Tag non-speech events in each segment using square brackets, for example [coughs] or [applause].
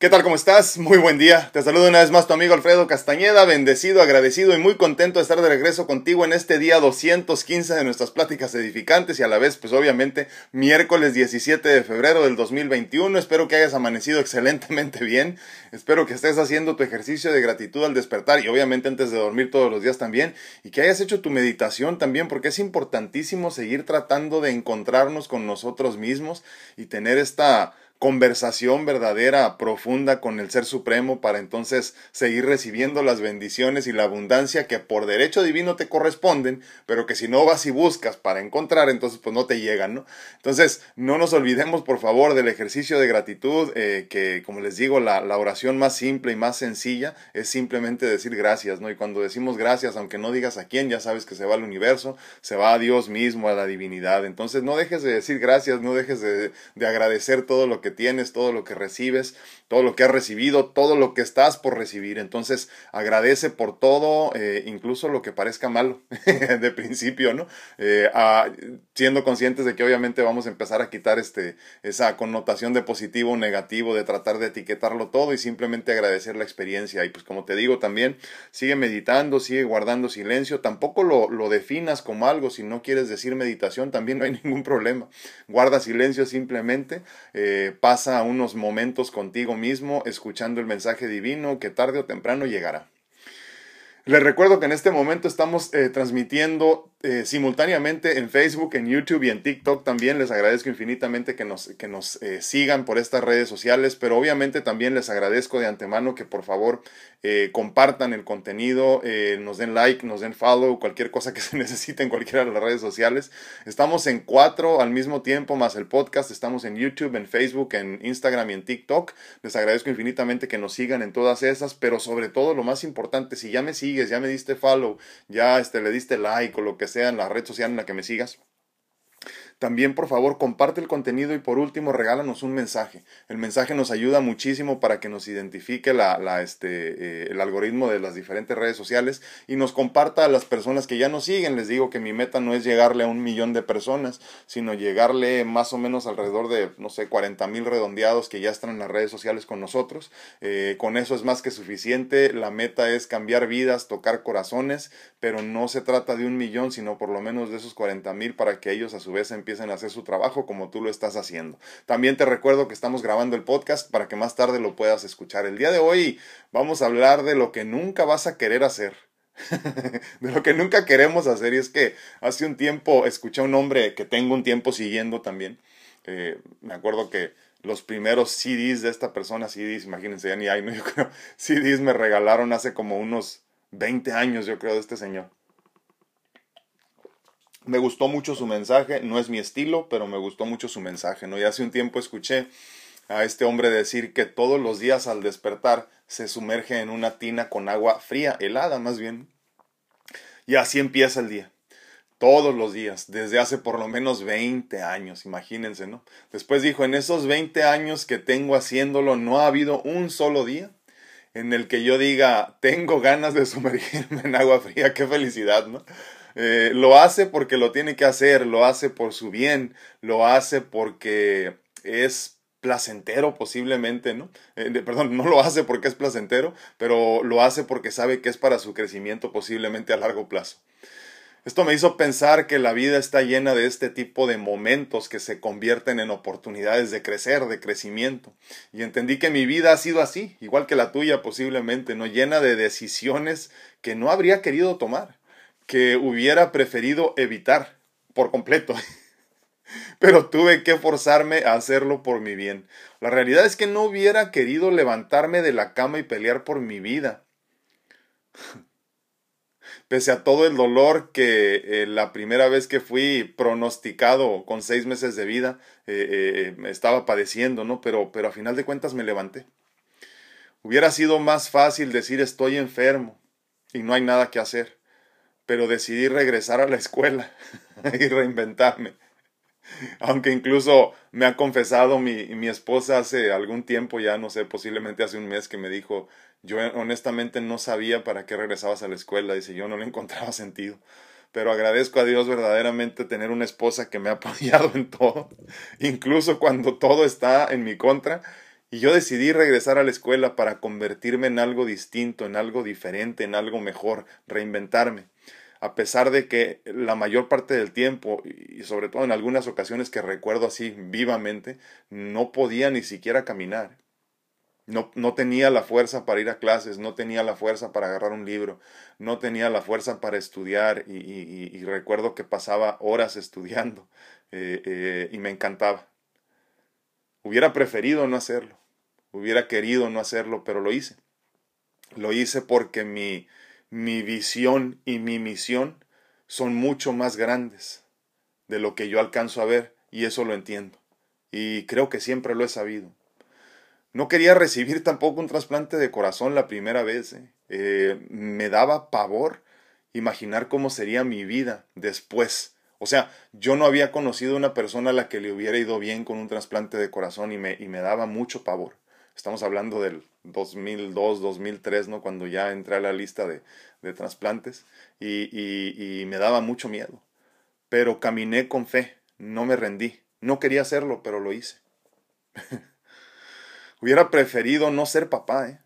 ¿Qué tal? ¿Cómo estás? Muy buen día. Te saludo una vez más tu amigo Alfredo Castañeda, bendecido, agradecido y muy contento de estar de regreso contigo en este día 215 de nuestras pláticas edificantes y a la vez, pues obviamente, miércoles 17 de febrero del 2021. Espero que hayas amanecido [laughs] excelentemente bien. Espero que estés haciendo tu ejercicio de gratitud al despertar y obviamente antes de dormir todos los días también y que hayas hecho tu meditación también porque es importantísimo seguir tratando de encontrarnos con nosotros mismos y tener esta conversación verdadera, profunda con el Ser Supremo para entonces seguir recibiendo las bendiciones y la abundancia que por derecho divino te corresponden, pero que si no vas y buscas para encontrar, entonces pues no te llegan, ¿no? Entonces no nos olvidemos por favor del ejercicio de gratitud, eh, que como les digo, la, oración más simple y más sencilla es simplemente decir gracias, ¿no? Y cuando decimos gracias, aunque no digas a quién, ya sabes que se va al universo, se va a Dios mismo, a la divinidad. Entonces no dejes de decir gracias, no dejes de, de agradecer todo lo que tienes, todo lo que recibes, todo lo que has recibido, todo lo que estás por recibir. Entonces agradece por todo, eh, incluso lo que parezca malo [laughs] de principio, ¿no? Eh, siendo conscientes de que obviamente vamos a empezar a quitar este, esa connotación de positivo o negativo, de tratar de etiquetarlo todo y simplemente agradecer la experiencia. Y pues como te digo también, sigue meditando, sigue guardando silencio, tampoco lo, lo definas como algo, si no quieres decir meditación también no hay [laughs] ningún problema. Guarda silencio simplemente, eh, pasa unos momentos contigo mismo escuchando el mensaje divino que tarde o temprano llegará. Les recuerdo que en este momento estamos eh, transmitiendo eh, simultáneamente en Facebook, en YouTube y en TikTok también. Les agradezco infinitamente que nos, que nos eh, sigan por estas redes sociales, pero obviamente también les agradezco de antemano que por favor eh, compartan el contenido, nos den like, nos den follow, cualquier cosa que [laughs] se necesite en cualquiera de las redes sociales. Estamos en cuatro al mismo tiempo, más el podcast. Estamos en YouTube, en Facebook, en Instagram y en TikTok. Les agradezco infinitamente que nos sigan en todas esas, pero sobre todo lo más importante, si ya me sigues, ya me diste follow, ya este, le diste like o lo que sea en la red social en la que me sigas. También, por favor, comparte el contenido y por último, regálanos un mensaje. El mensaje nos ayuda muchísimo para que nos identifique la, este, eh, el algoritmo de las diferentes redes sociales y nos comparta a las personas que ya nos siguen. Les digo que mi meta no es llegarle a un millón de personas, sino llegarle más o menos alrededor de, no sé, 40 mil redondeados que ya están en las redes sociales con nosotros. Eh, con eso es más que suficiente. La meta es cambiar vidas, tocar corazones, pero no se trata de un millón, sino por lo menos de esos 40 mil para que ellos a su vez empiecen empiecen a hacer su trabajo como tú lo estás haciendo. También te recuerdo que estamos grabando el podcast para que más tarde lo puedas escuchar. El día de hoy vamos a hablar de lo que nunca vas a querer hacer. [laughs] de lo que nunca queremos hacer. Y es que hace un tiempo escuché a un hombre que tengo un tiempo siguiendo también. Eh, me acuerdo que los primeros CDs de esta persona, CDs, imagínense, ya ni hay, ¿no? [laughs] Yo creo, CDs me regalaron hace como unos 20 años, yo creo, de este señor. Me gustó mucho su mensaje, no es mi estilo, pero me gustó mucho su mensaje, ¿no? Y hace un tiempo escuché a este hombre decir que todos los días al despertar se sumerge en una tina con agua fría, helada más bien. Y así empieza el día. Todos los días, desde hace por lo menos 20 años, imagínense, ¿no? Después dijo, en esos 20 años que tengo haciéndolo, no ha habido un solo día en el que yo diga, tengo ganas de sumergirme en agua fría, qué felicidad, ¿no? Eh, lo hace porque lo tiene que hacer, lo hace por su bien, lo hace porque es placentero posiblemente, ¿no? Eh, perdón, [laughs] no lo hace porque es placentero, pero lo hace porque sabe que es para su crecimiento posiblemente a largo plazo. Esto me hizo pensar que la vida está llena de este tipo de momentos que se convierten en oportunidades de crecer, de crecimiento. Y entendí que mi vida ha sido así, igual que la tuya posiblemente, ¿no? Llena de decisiones que no habría querido tomar que hubiera preferido evitar por completo. [laughs] Pero tuve que forzarme a hacerlo por mi bien. La realidad es que no hubiera querido levantarme de la cama y pelear por mi vida. [laughs] Pese a todo el dolor que eh, la primera vez que fui pronosticado con seis meses de vida eh, eh, estaba padeciendo, ¿no? Pero, pero a final de cuentas me levanté. Hubiera sido más fácil decir estoy enfermo y no hay nada que hacer pero decidí regresar a la escuela [laughs] y reinventarme. Aunque incluso me ha confesado mi, mi esposa hace algún tiempo, ya no sé, posiblemente hace un mes que me dijo, yo honestamente no sabía para qué regresabas a la escuela, dice, yo no le encontraba [laughs] sentido. Pero agradezco a Dios verdaderamente tener una esposa que me ha [laughs] apoyado en todo, incluso cuando todo está en mi contra Y yo decidí regresar a la escuela para convertirme en algo distinto, en algo diferente, en algo mejor, reinventarme. A pesar de que la mayor parte del tiempo, y sobre todo en algunas ocasiones que recuerdo así vivamente, no podía ni siquiera caminar. No, no, tenía la fuerza para ir a clases, no tenía la fuerza para agarrar un libro, no tenía la fuerza para estudiar y, recuerdo que pasaba horas estudiando eh, eh, y me encantaba. Hubiera preferido no hacerlo, hubiera querido no hacerlo, pero lo hice. Lo hice porque mi, mi visión y mi misión son mucho más grandes de lo que yo alcanzo a ver y eso lo entiendo. Y creo que siempre lo he sabido. No quería recibir tampoco un trasplante de corazón la primera vez. ¿eh? Eh, me daba pavor imaginar cómo sería mi vida después. O sea, yo no había conocido una persona a la que le hubiera ido bien con un trasplante de corazón y me, y me daba mucho pavor. Estamos hablando del 2002, 2003, ¿no? Cuando ya entré a la lista de, de trasplantes y, y, me daba mucho miedo. Pero caminé con fe, no me rendí. No quería hacerlo, pero lo hice. [laughs] Hubiera preferido no ser papá, ¿eh?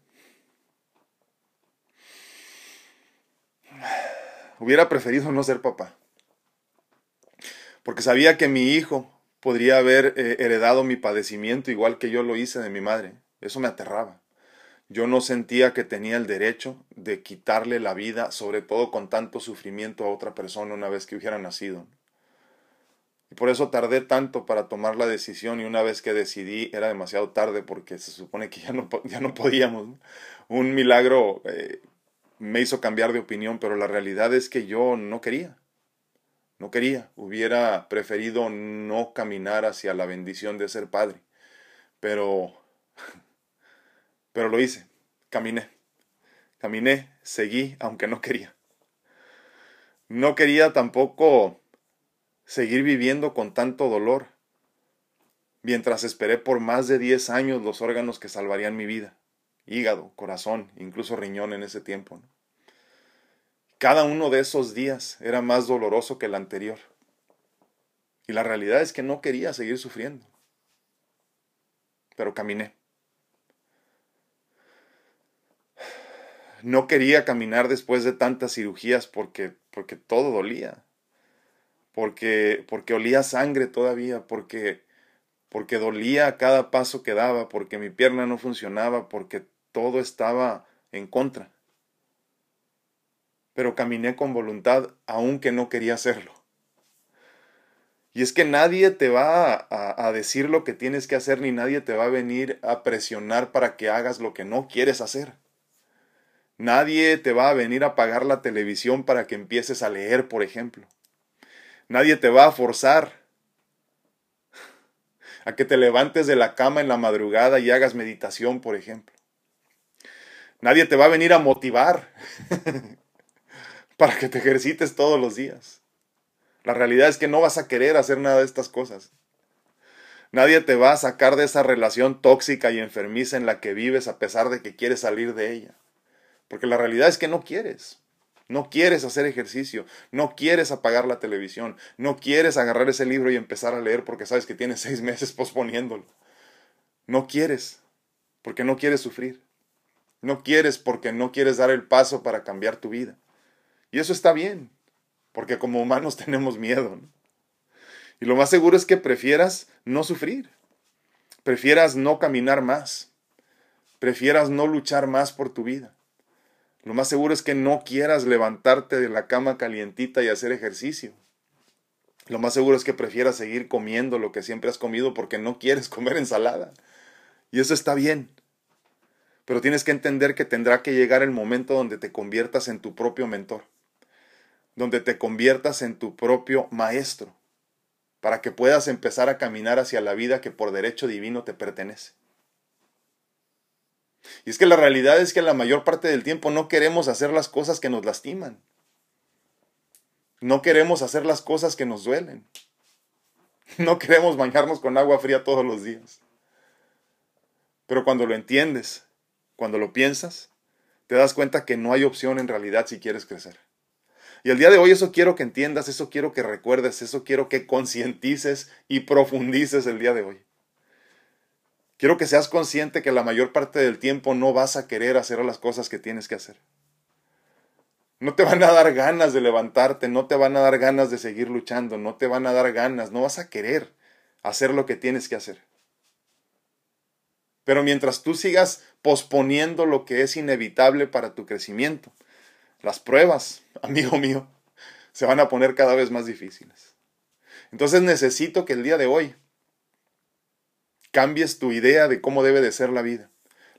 Hubiera preferido no ser papá. Porque sabía que mi hijo podría haber eh, heredado mi padecimiento igual que yo lo hice de mi madre. Eso me aterraba. Yo no sentía que tenía el derecho de quitarle la vida, sobre todo con tanto sufrimiento a otra persona una vez que hubiera nacido. Y por eso tardé tanto para tomar la decisión y una vez que decidí era demasiado tarde porque se supone que ya no, ya no podíamos. Un milagro eh, me hizo cambiar de opinión, pero la realidad es que yo no quería. No quería. Hubiera preferido no caminar hacia la bendición de ser padre. Pero, pero lo hice. Caminé. Caminé, seguí, aunque no quería. No quería tampoco seguir viviendo con tanto dolor, mientras esperé por más de 10 años los órganos que salvarían mi vida, hígado, corazón, incluso riñón en ese tiempo. Cada uno de esos días era más doloroso que el anterior. Y la realidad es que no quería seguir sufriendo. Pero caminé. No quería caminar después de tantas cirugías porque, porque todo dolía porque, porque olía sangre todavía, porque, porque dolía cada paso que daba, porque mi pierna no funcionaba, porque todo estaba en contra. Pero caminé con voluntad aunque no quería hacerlo. Y es que nadie te va a, a, decir lo que tienes que hacer, ni nadie te va a venir a presionar para que hagas lo que no quieres hacer. Nadie te va a venir a pagar la televisión para que empieces a leer, por ejemplo. Nadie te va a forzar a que te levantes de la cama en la madrugada y hagas meditación, por ejemplo. Nadie te va a venir a motivar [laughs] para que te ejercites todos los días. La realidad es que no vas a querer hacer nada de estas cosas. Nadie te va a sacar de esa relación tóxica y enfermiza en la que vives a pesar de que quieres salir de ella. Porque la realidad es que no quieres. No quieres hacer ejercicio, no quieres apagar la televisión, no quieres agarrar ese libro y empezar a leer porque sabes que tienes [laughs] seis meses posponiéndolo. No quieres, porque no quieres sufrir. No quieres porque no quieres dar el paso para cambiar tu vida. Y eso está bien, porque como humanos [laughs] tenemos miedo. Y lo más seguro es que prefieras no sufrir, prefieras no caminar más, prefieras no luchar más por tu vida. Lo más seguro es que no quieras levantarte de la cama calientita y hacer ejercicio. Lo más seguro es que prefieras seguir comiendo lo que siempre has comido porque no quieres [laughs] comer ensalada. Y eso está bien. Pero tienes que entender que tendrá que llegar el momento donde te conviertas en tu propio mentor, donde te conviertas en tu propio maestro, para que puedas empezar a caminar hacia la vida que por derecho divino te pertenece. Y es que la realidad es que la mayor parte del tiempo no queremos hacer las cosas que nos lastiman. No queremos hacer las cosas que nos duelen. [laughs] No queremos bañarnos con agua fría todos los días. Pero cuando lo entiendes, cuando lo piensas, te das cuenta que no hay opción en realidad si quieres crecer. Y el día de hoy eso quiero que entiendas, eso quiero que recuerdes, eso quiero que concientices y profundices el día de hoy. Quiero que seas consciente que la mayor parte del tiempo no vas a querer hacer las cosas que tienes que hacer. No te van a dar ganas de levantarte, no te van a dar ganas de seguir luchando, no te van a dar ganas, no vas a querer hacer lo que tienes que hacer. Pero mientras tú sigas posponiendo lo que es inevitable para tu crecimiento, las pruebas, amigo mío, se van a poner cada vez más difíciles. Entonces necesito que el día de hoy cambies tu idea de cómo debe de ser la vida.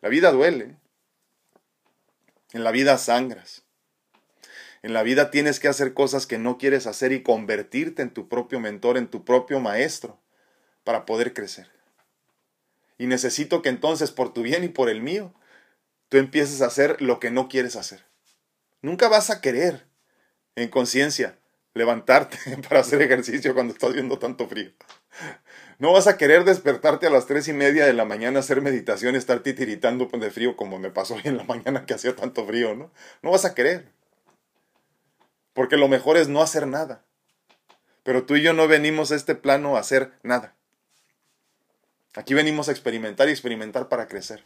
La vida duele. En la vida sangras. En la vida tienes que hacer cosas que no quieres hacer y convertirte en tu propio mentor, en tu propio maestro, para poder crecer. Y necesito que entonces, por tu bien y por el mío, tú empieces a hacer lo que no quieres hacer. Nunca vas a querer, en conciencia, levantarte [laughs] para hacer ejercicio cuando estás viendo tanto frío. No vas a querer despertarte a las tres y media de la mañana, hacer meditación, estar titiritando de frío como me pasó hoy en la mañana que hacía tanto frío, ¿no? No vas a querer. Porque lo mejor es no hacer nada. Pero tú y yo no venimos a este plano a hacer nada. Aquí venimos a experimentar y experimentar para crecer.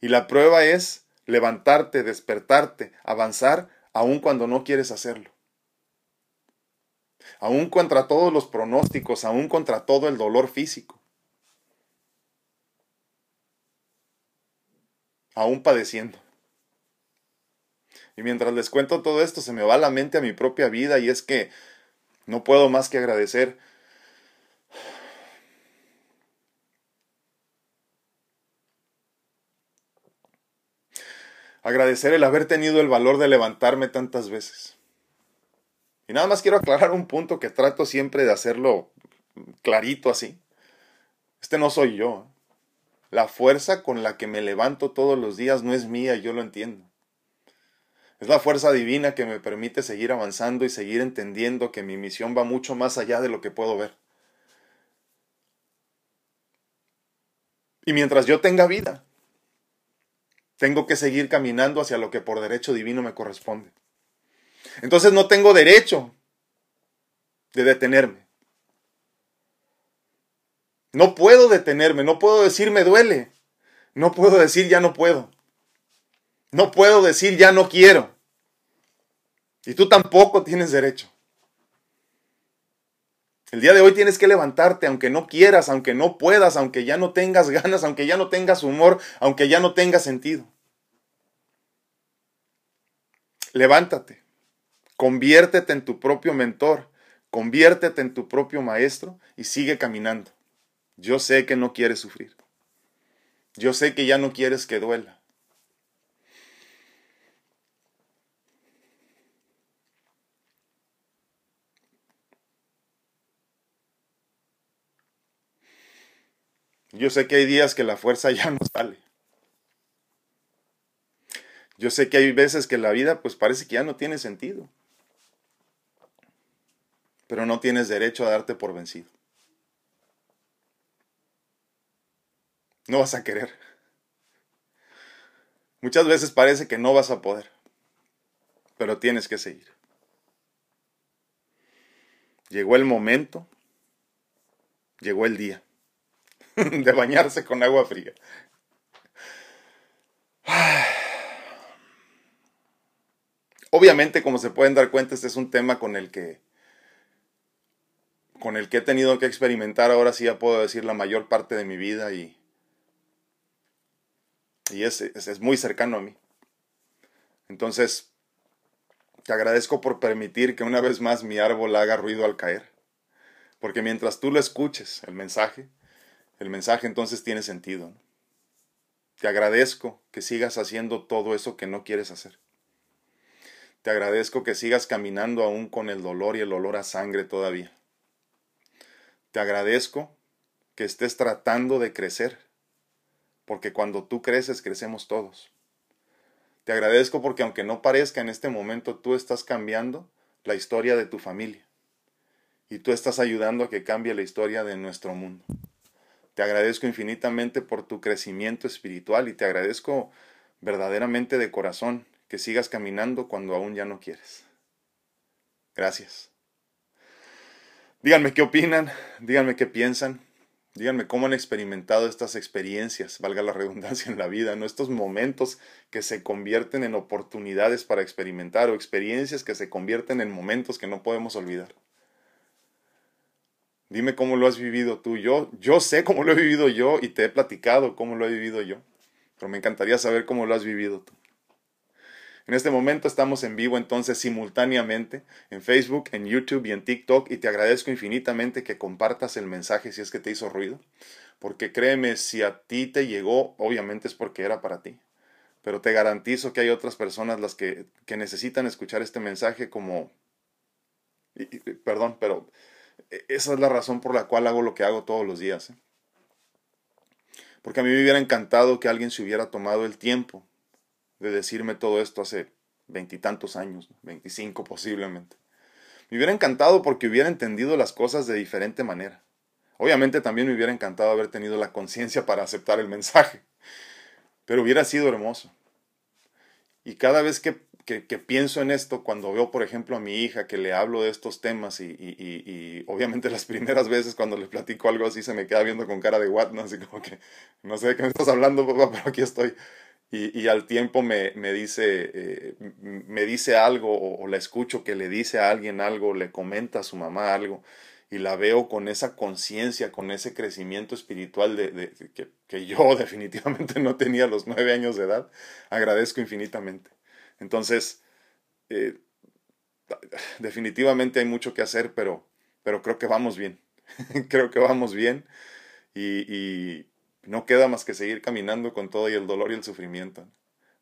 Y la prueba es levantarte, despertarte, avanzar, aun cuando no quieres hacerlo aún contra todos los pronósticos, aún contra todo el dolor físico, aún padeciendo. Y mientras les cuento todo esto, se me va la mente a mi propia vida y es que no puedo más que agradecer agradecer el haber tenido el valor de levantarme tantas veces. Y nada más quiero aclarar un punto que trato siempre de hacerlo clarito así. Este no soy yo. La fuerza con la que me levanto todos los días no es mía, yo lo entiendo. Es la fuerza divina que me permite seguir avanzando y seguir entendiendo que mi misión va mucho más allá de lo que puedo ver. Y mientras yo tenga vida, tengo que seguir caminando hacia lo que por derecho divino me corresponde. Entonces no tengo derecho de detenerme. No puedo detenerme, no puedo decir me duele, no puedo decir ya no puedo, no puedo decir ya no quiero. Y tú tampoco tienes derecho. El día de hoy tienes que levantarte, aunque no quieras, aunque no puedas, aunque ya no tengas [laughs] ganas, aunque ya no tengas humor, aunque ya no tengas sentido. Levántate. Conviértete en tu propio mentor, conviértete en tu propio maestro y sigue caminando. Yo sé que no quieres sufrir. Yo sé que ya no quieres que duela. Yo sé que hay días que la fuerza [laughs] ya no sale. Yo sé que hay veces que la vida pues parece que ya no tiene sentido pero no tienes derecho a darte por vencido. No vas a querer. Muchas veces parece que no vas a poder, pero tienes que seguir. Llegó el momento, llegó el día [laughs] de bañarse con agua fría. [sighs] Obviamente, como se pueden dar cuenta, este es un tema con el que con el que he tenido que experimentar ahora sí ya puedo decir la mayor parte de mi vida y, y es, es, muy cercano a mí. Entonces, te agradezco por permitir que una vez más mi árbol haga ruido al caer. Porque mientras tú lo escuches, el mensaje, el mensaje entonces tiene sentido. Te agradezco que sigas haciendo todo eso que no quieres hacer. Te agradezco que sigas caminando aún con el dolor y el olor a sangre todavía. Te agradezco que estés tratando de crecer, porque cuando tú creces, crecemos todos. Te agradezco porque aunque no parezca en este momento, tú estás cambiando la historia de tu familia y tú estás ayudando a que cambie la historia de nuestro mundo. Te agradezco infinitamente por tu crecimiento espiritual y te agradezco verdaderamente de corazón que sigas caminando cuando aún ya no quieres. Gracias. Díganme qué opinan, díganme qué piensan. Díganme cómo han experimentado estas experiencias, valga la redundancia [laughs] en la vida, ¿no? Estos momentos que se convierten en oportunidades para experimentar o experiencias que se convierten en momentos que no podemos olvidar. Dime cómo lo has vivido tú. Yo, yo sé cómo lo he vivido yo y te he platicado cómo lo he vivido yo. Pero me encantaría saber cómo lo has vivido tú. En este momento estamos en vivo entonces simultáneamente en Facebook, en YouTube y en TikTok y te agradezco infinitamente que compartas el mensaje si es que te hizo ruido, porque créeme, si a ti te llegó, obviamente es porque era para ti, pero te garantizo que hay otras personas las que, que necesitan escuchar este mensaje como... perdón, pero esa es la razón por la cual hago lo que hago todos los días. ¿eh? Porque a mí me hubiera encantado que alguien se hubiera tomado el tiempo de decirme todo esto hace veintitantos años, veinticinco posiblemente. Me hubiera encantado porque hubiera entendido las cosas de diferente manera. Obviamente también me hubiera encantado haber tenido la conciencia para aceptar el mensaje, pero hubiera sido hermoso. Y cada vez que, pienso en esto, cuando veo, por ejemplo, a mi hija que le hablo de estos temas y, y, obviamente [laughs] las primeras veces cuando le platico algo así se me queda viendo con cara de what, ¿no? Así como que, no sé de qué me estás hablando, papá, pero aquí estoy y, y al tiempo me, me dice, eh, me dice algo o, o, la escucho que le dice a alguien algo, le comenta a su mamá algo y la veo con esa conciencia, con ese crecimiento espiritual de, que, que, yo [laughs] definitivamente no tenía a los nueve años de edad, agradezco infinitamente. Entonces, eh, [sighs] definitivamente hay mucho que hacer, pero, pero creo que vamos bien. [laughs] creo que vamos bien y no queda más que seguir caminando con todo y el dolor y el sufrimiento.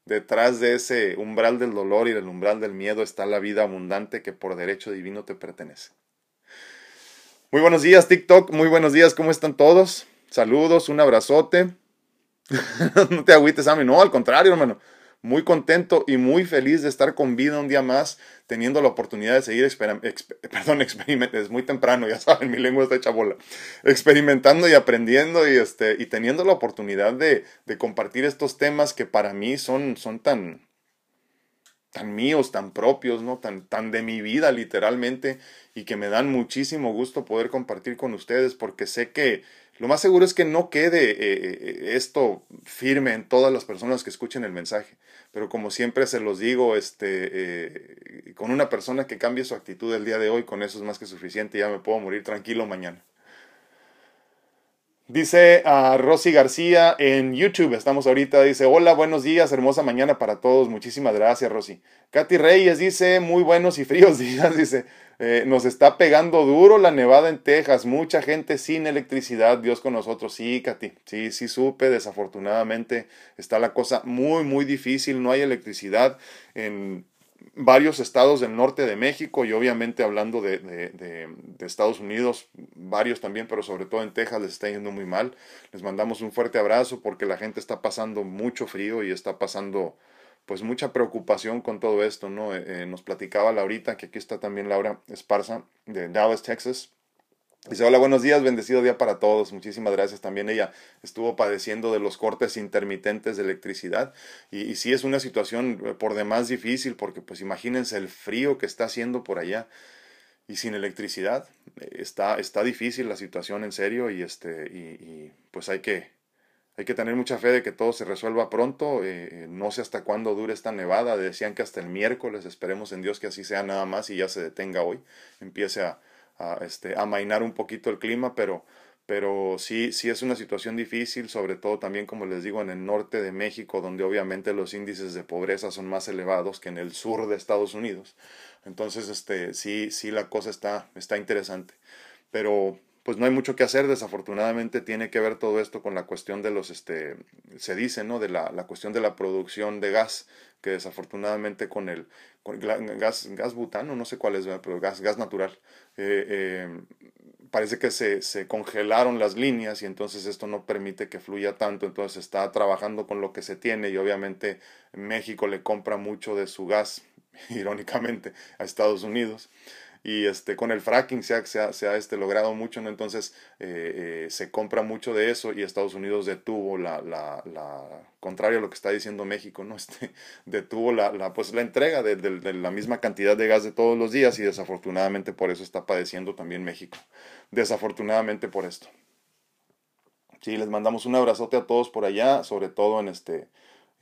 Detrás de ese umbral del dolor y del umbral del miedo está la vida abundante que por derecho divino te pertenece. Muy buenos días TikTok, muy buenos días, ¿cómo están todos? Saludos, un abrazote. [laughs] no te agüites, Ami, no, al contrario, hermano muy contento y muy feliz de estar con vida un día más, teniendo la oportunidad de seguir, [laughs] perdón, experimentando, es muy temprano, ya [laughs] saben, mi lengua está hecha bola, experimentando y aprendiendo y, este, y teniendo la oportunidad de, de compartir estos temas que para mí son, son tan, tan míos, tan propios, ¿no? Tan, tan de mi vida literalmente y que me dan muchísimo gusto poder compartir con ustedes porque sé que lo más seguro es que no quede eh, eh, esto firme en todas las personas que escuchen el mensaje, pero como siempre se los digo, este, eh, con una persona que cambie su actitud el día de hoy, con eso es más que suficiente, ya me puedo morir tranquilo mañana. Dice a Rosy García en YouTube, estamos ahorita, dice, hola, buenos días, hermosa mañana para todos, muchísimas gracias Rosy. Katy Reyes dice, muy buenos y fríos [laughs] días, dice, eh, nos está pegando duro la nevada en Texas, mucha gente sin electricidad, Dios con nosotros, sí, Katy, sí, sí supe, desafortunadamente está la cosa muy, muy difícil, no hay electricidad en varios estados del norte de México y obviamente hablando de, de, Estados Unidos, varios también, pero sobre todo en Texas les está yendo muy mal. Les mandamos un fuerte abrazo porque la gente está pasando mucho frío y está pasando pues mucha preocupación con todo esto, ¿no? Eh, eh, nos platicaba Laurita, que aquí está también Laura Esparza de Dallas, Texas Dice, hola, buenos días, bendecido día para todos. Muchísimas gracias. También ella estuvo padeciendo de los cortes intermitentes de electricidad. Y, sí es una situación eh, por demás difícil porque pues imagínense el frío que está haciendo por allá y sin electricidad. Eh, está, está difícil la situación en serio y, este, y, y pues hay que, hay que tener mucha fe de que todo se resuelva pronto. Eh, no sé hasta cuándo dure esta nevada. Decían que hasta el miércoles. Esperemos en Dios que así sea nada más y ya se detenga hoy. Empiece a a, este, amainar un poquito el clima, pero, pero sí, sí es una situación difícil, sobre todo también, como les digo, en el norte de México, donde obviamente los índices de pobreza son más elevados que en el sur de Estados Unidos. Entonces, este, sí, sí la cosa está, está interesante. Pero pues no hay mucho que hacer, desafortunadamente tiene que ver todo esto con la cuestión de los, este, se dice, ¿no? De la, la cuestión de la producción de gas, que desafortunadamente con el con gas, gas butano, no sé cuál es, pero gas, gas natural, eh, eh, parece que se, se congelaron las líneas y entonces esto no permite que fluya tanto, entonces está trabajando con lo que se tiene y obviamente México le compra mucho de su gas, [laughs] irónicamente, a Estados Unidos y este, con el fracking se ha, se ha, este, logrado mucho, ¿no? entonces eh, eh, se compra mucho de eso y Estados Unidos detuvo la, la, contrario a lo que está diciendo México, ¿no? [laughs] este, detuvo la, la, pues, la entrega de, de, la misma cantidad de gas de todos los días y desafortunadamente por eso está padeciendo también México, desafortunadamente por esto. Sí, les mandamos un abrazote a todos por allá, sobre todo en este,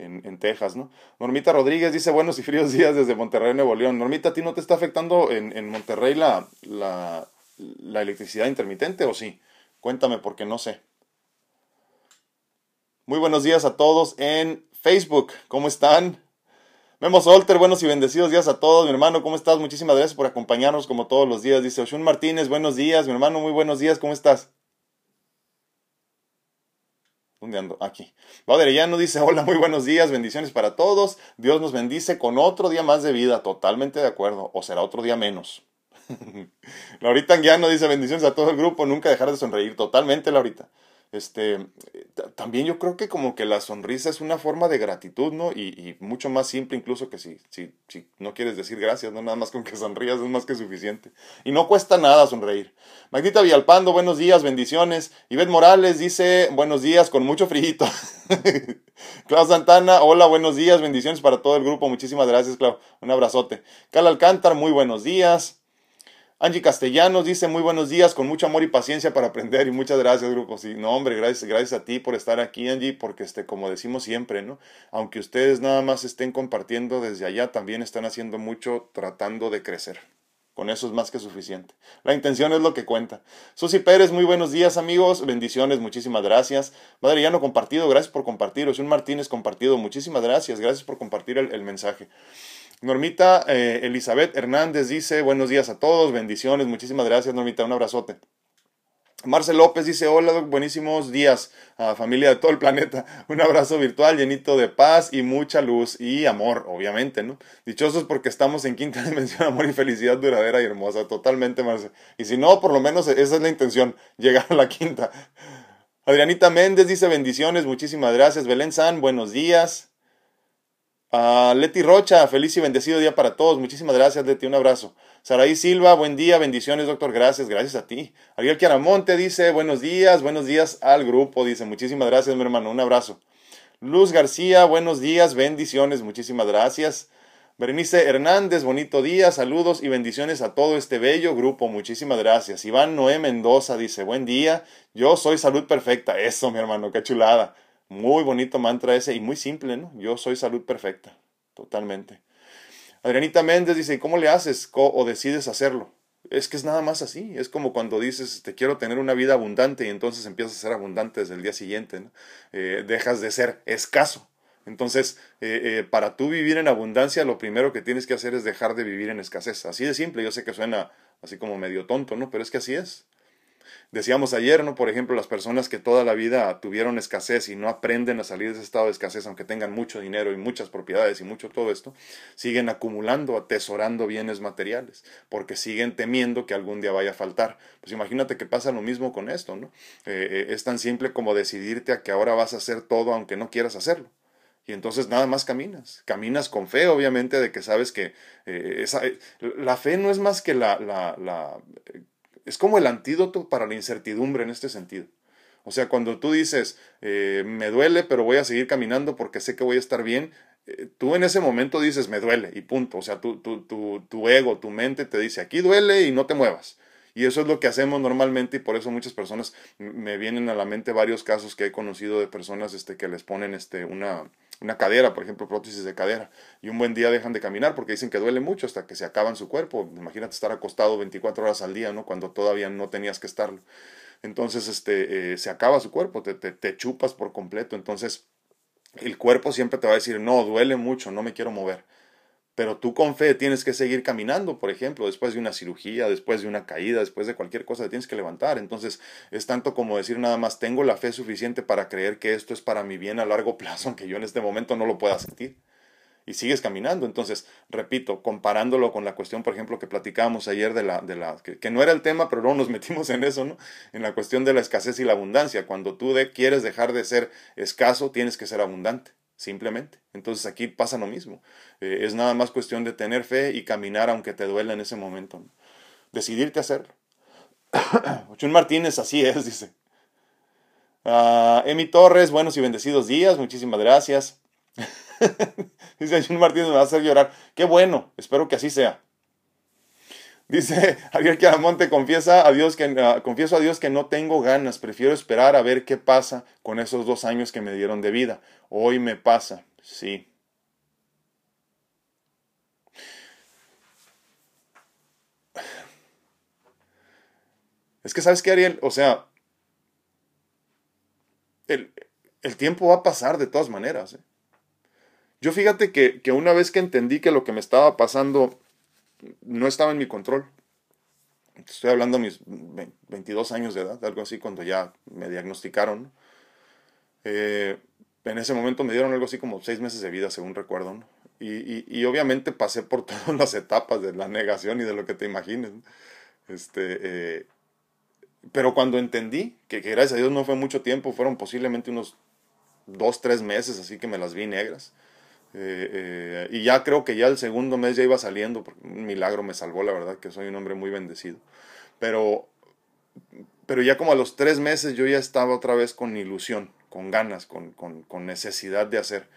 en, Texas, ¿no? Normita Rodríguez dice buenos y fríos días desde Monterrey, Nuevo León. Normita, ¿a ti no te está afectando en, en Monterrey la, la, la electricidad intermitente o sí? Cuéntame porque no sé. Muy buenos días a todos en Facebook. ¿Cómo están? Memo Solter, buenos y bendecidos días a todos. Mi hermano, ¿cómo estás? Muchísimas gracias por acompañarnos como todos los días. Dice Oshun Martínez, buenos días. Mi hermano, muy buenos días. ¿Cómo estás? ¿Dónde ando? Aquí. no dice, hola, muy buenos días, bendiciones para todos. Dios nos bendice con otro día más de vida. Totalmente de acuerdo. O será otro día menos. [laughs] Laurita Anguiano dice, bendiciones a todo el grupo. Nunca dejar de sonreír. Totalmente, Laurita este, también yo creo que como que la sonrisa es una forma de gratitud, ¿no? Y, mucho más simple incluso que si, si, si, no quieres decir gracias, ¿no? Nada más con que sonrías es más que suficiente. Y no cuesta nada sonreír. Magdita Villalpando, buenos días, bendiciones. Ivette Morales dice, buenos días, con mucho frío. [laughs] Clau Santana, hola, buenos días, bendiciones para todo el grupo. Muchísimas gracias, Clau. Un abrazote. Cal Alcántar, muy buenos días. Angie Castellanos dice muy buenos días, con mucho amor y paciencia para aprender y muchas gracias grupo. Sí, no hombre, gracias, gracias a ti por estar aquí Angie, porque este, como decimos siempre, ¿no? Aunque ustedes nada más estén compartiendo desde allá, también están haciendo mucho tratando de crecer. Con eso es más que suficiente. La intención es lo que cuenta. Susi Pérez, muy buenos días amigos, bendiciones, muchísimas gracias. Madre no compartido, gracias por compartir. un Martínez compartido, muchísimas gracias, gracias por compartir el mensaje. Normita eh, Elizabeth Hernández dice, buenos días a todos, bendiciones, muchísimas gracias Normita, un abrazote. Marcel López dice, hola, buenísimos días a familia de todo el planeta. [laughs] Un abrazo virtual llenito de paz y mucha luz y amor, obviamente, ¿no? Dichosos porque estamos en quinta [laughs] dimensión, amor y felicidad duradera y hermosa, totalmente, Marcel. Y si no, por lo menos esa es la intención, [laughs] llegar a la quinta. Adrianita Méndez dice, bendiciones, muchísimas gracias. Belén San, buenos días. Uh, Leti Rocha, feliz y bendecido día para todos. Muchísimas gracias, Leti. Un abrazo. Saraí Silva, buen día, bendiciones, doctor. Gracias, gracias a ti. Ariel Chiaramonte dice, buenos días, buenos días al grupo. Dice, muchísimas gracias, mi hermano. Un abrazo. Luz García, buenos días, bendiciones, muchísimas gracias. Berenice Hernández, bonito día, saludos y bendiciones a todo este bello grupo, muchísimas gracias. Iván Noé Mendoza dice, buen día, yo soy salud perfecta. Eso, mi hermano, qué chulada. Muy bonito mantra ese y muy simple, ¿no? Yo soy salud perfecta, totalmente. Adrianita Méndez dice, ¿cómo le haces o decides hacerlo? Es que es nada más así, es como cuando dices, te quiero tener una vida abundante y entonces empiezas a ser abundante desde el día siguiente, ¿no? Eh, dejas de ser escaso. Entonces, eh, eh, para tú vivir en abundancia, lo primero que tienes que hacer es dejar de vivir en escasez. Así de simple, yo sé que suena así como medio tonto, ¿no? Pero es que así es. Decíamos ayer, ¿no? Por ejemplo, las personas que toda la vida tuvieron escasez y no aprenden a salir de ese estado de escasez, aunque tengan mucho dinero y muchas propiedades y mucho todo esto, siguen acumulando, atesorando bienes materiales, porque siguen temiendo que algún día vaya a faltar. Pues imagínate que pasa lo mismo con esto, ¿no? Eh, eh, es tan simple como decidirte a que ahora vas a hacer todo aunque no quieras hacerlo. Y entonces nada más caminas. Caminas con fe, obviamente, de que sabes que eh, la fe no es más que la, la, la es como el antídoto para la incertidumbre en este sentido. O sea, cuando tú dices, eh, me duele, pero voy a seguir caminando porque sé que voy a estar bien, eh, tú en ese momento dices, me duele y punto. O sea, tu, tu, tu, tu ego, tu mente te dice, aquí duele y no te muevas. Y eso es lo que hacemos normalmente y por eso muchas personas me vienen a la mente varios casos que he conocido de personas este, que les ponen este, una, una cadera, por ejemplo, prótesis de cadera, y un buen día dejan de caminar porque dicen que duele mucho hasta que se acaban su cuerpo. Imagínate estar acostado 24 horas al día, ¿no? Cuando todavía no tenías que estarlo. Entonces, este, eh, se acaba su cuerpo, te, te, te chupas por completo. Entonces, el cuerpo siempre te va a decir, no, duele mucho, no me quiero mover. Pero tú con fe tienes que seguir caminando, por ejemplo, después de una cirugía, después de una caída, después de cualquier cosa, te tienes que levantar. Entonces es tanto como decir nada más, tengo la fe suficiente para creer que esto es para mi bien a largo plazo, [laughs] aunque yo en este momento no lo pueda sentir. Y sigues caminando. Entonces, repito, comparándolo con la cuestión, por ejemplo, que platicábamos ayer de la, de la que, no era el tema, pero luego nos [laughs] metimos en eso, ¿no? En la cuestión de la escasez y la abundancia. Cuando tú de, quieres dejar de ser escaso, tienes que ser abundante simplemente. Entonces aquí pasa lo mismo. Eh, es nada más cuestión de tener fe y caminar aunque te duela en ese momento. Decidirte a hacerlo. [coughs] Ochun Martínez, así es, dice. Uh, Emi Torres, buenos y bendecidos días, muchísimas gracias. [laughs] dice Ochun Martínez, me va a hacer llorar. Qué bueno, espero que así sea. Dice [laughs] Ariel Quiaramonte, confiesa a Dios que, ah, confieso a Dios que no tengo ganas, prefiero esperar a ver qué pasa con esos dos años que me dieron de vida. Hoy me pasa, sí. Es que, ¿sabes qué, Ariel? O sea, el, tiempo va a pasar de todas maneras. ¿eh? Yo fíjate que, que una vez que entendí que lo que me estaba pasando no estaba en mi control. Estoy hablando de mis 22 años de edad, algo así, cuando ya me diagnosticaron. Eh, en ese momento me dieron algo así como seis meses de vida, según recuerdo. Y, y, obviamente pasé por [laughs] todas las etapas de la negación y de lo que te imagines. Este, eh, pero cuando entendí que, gracias a Dios no fue mucho tiempo, fueron posiblemente unos dos, tres meses, así que me las vi negras. Eh, eh, y ya creo que ya el segundo mes ya iba saliendo, un milagro me salvó, la verdad, que soy un hombre muy bendecido. Pero, pero ya como a los tres meses yo ya estaba otra vez con ilusión, con ganas, con, con, con necesidad de hacer.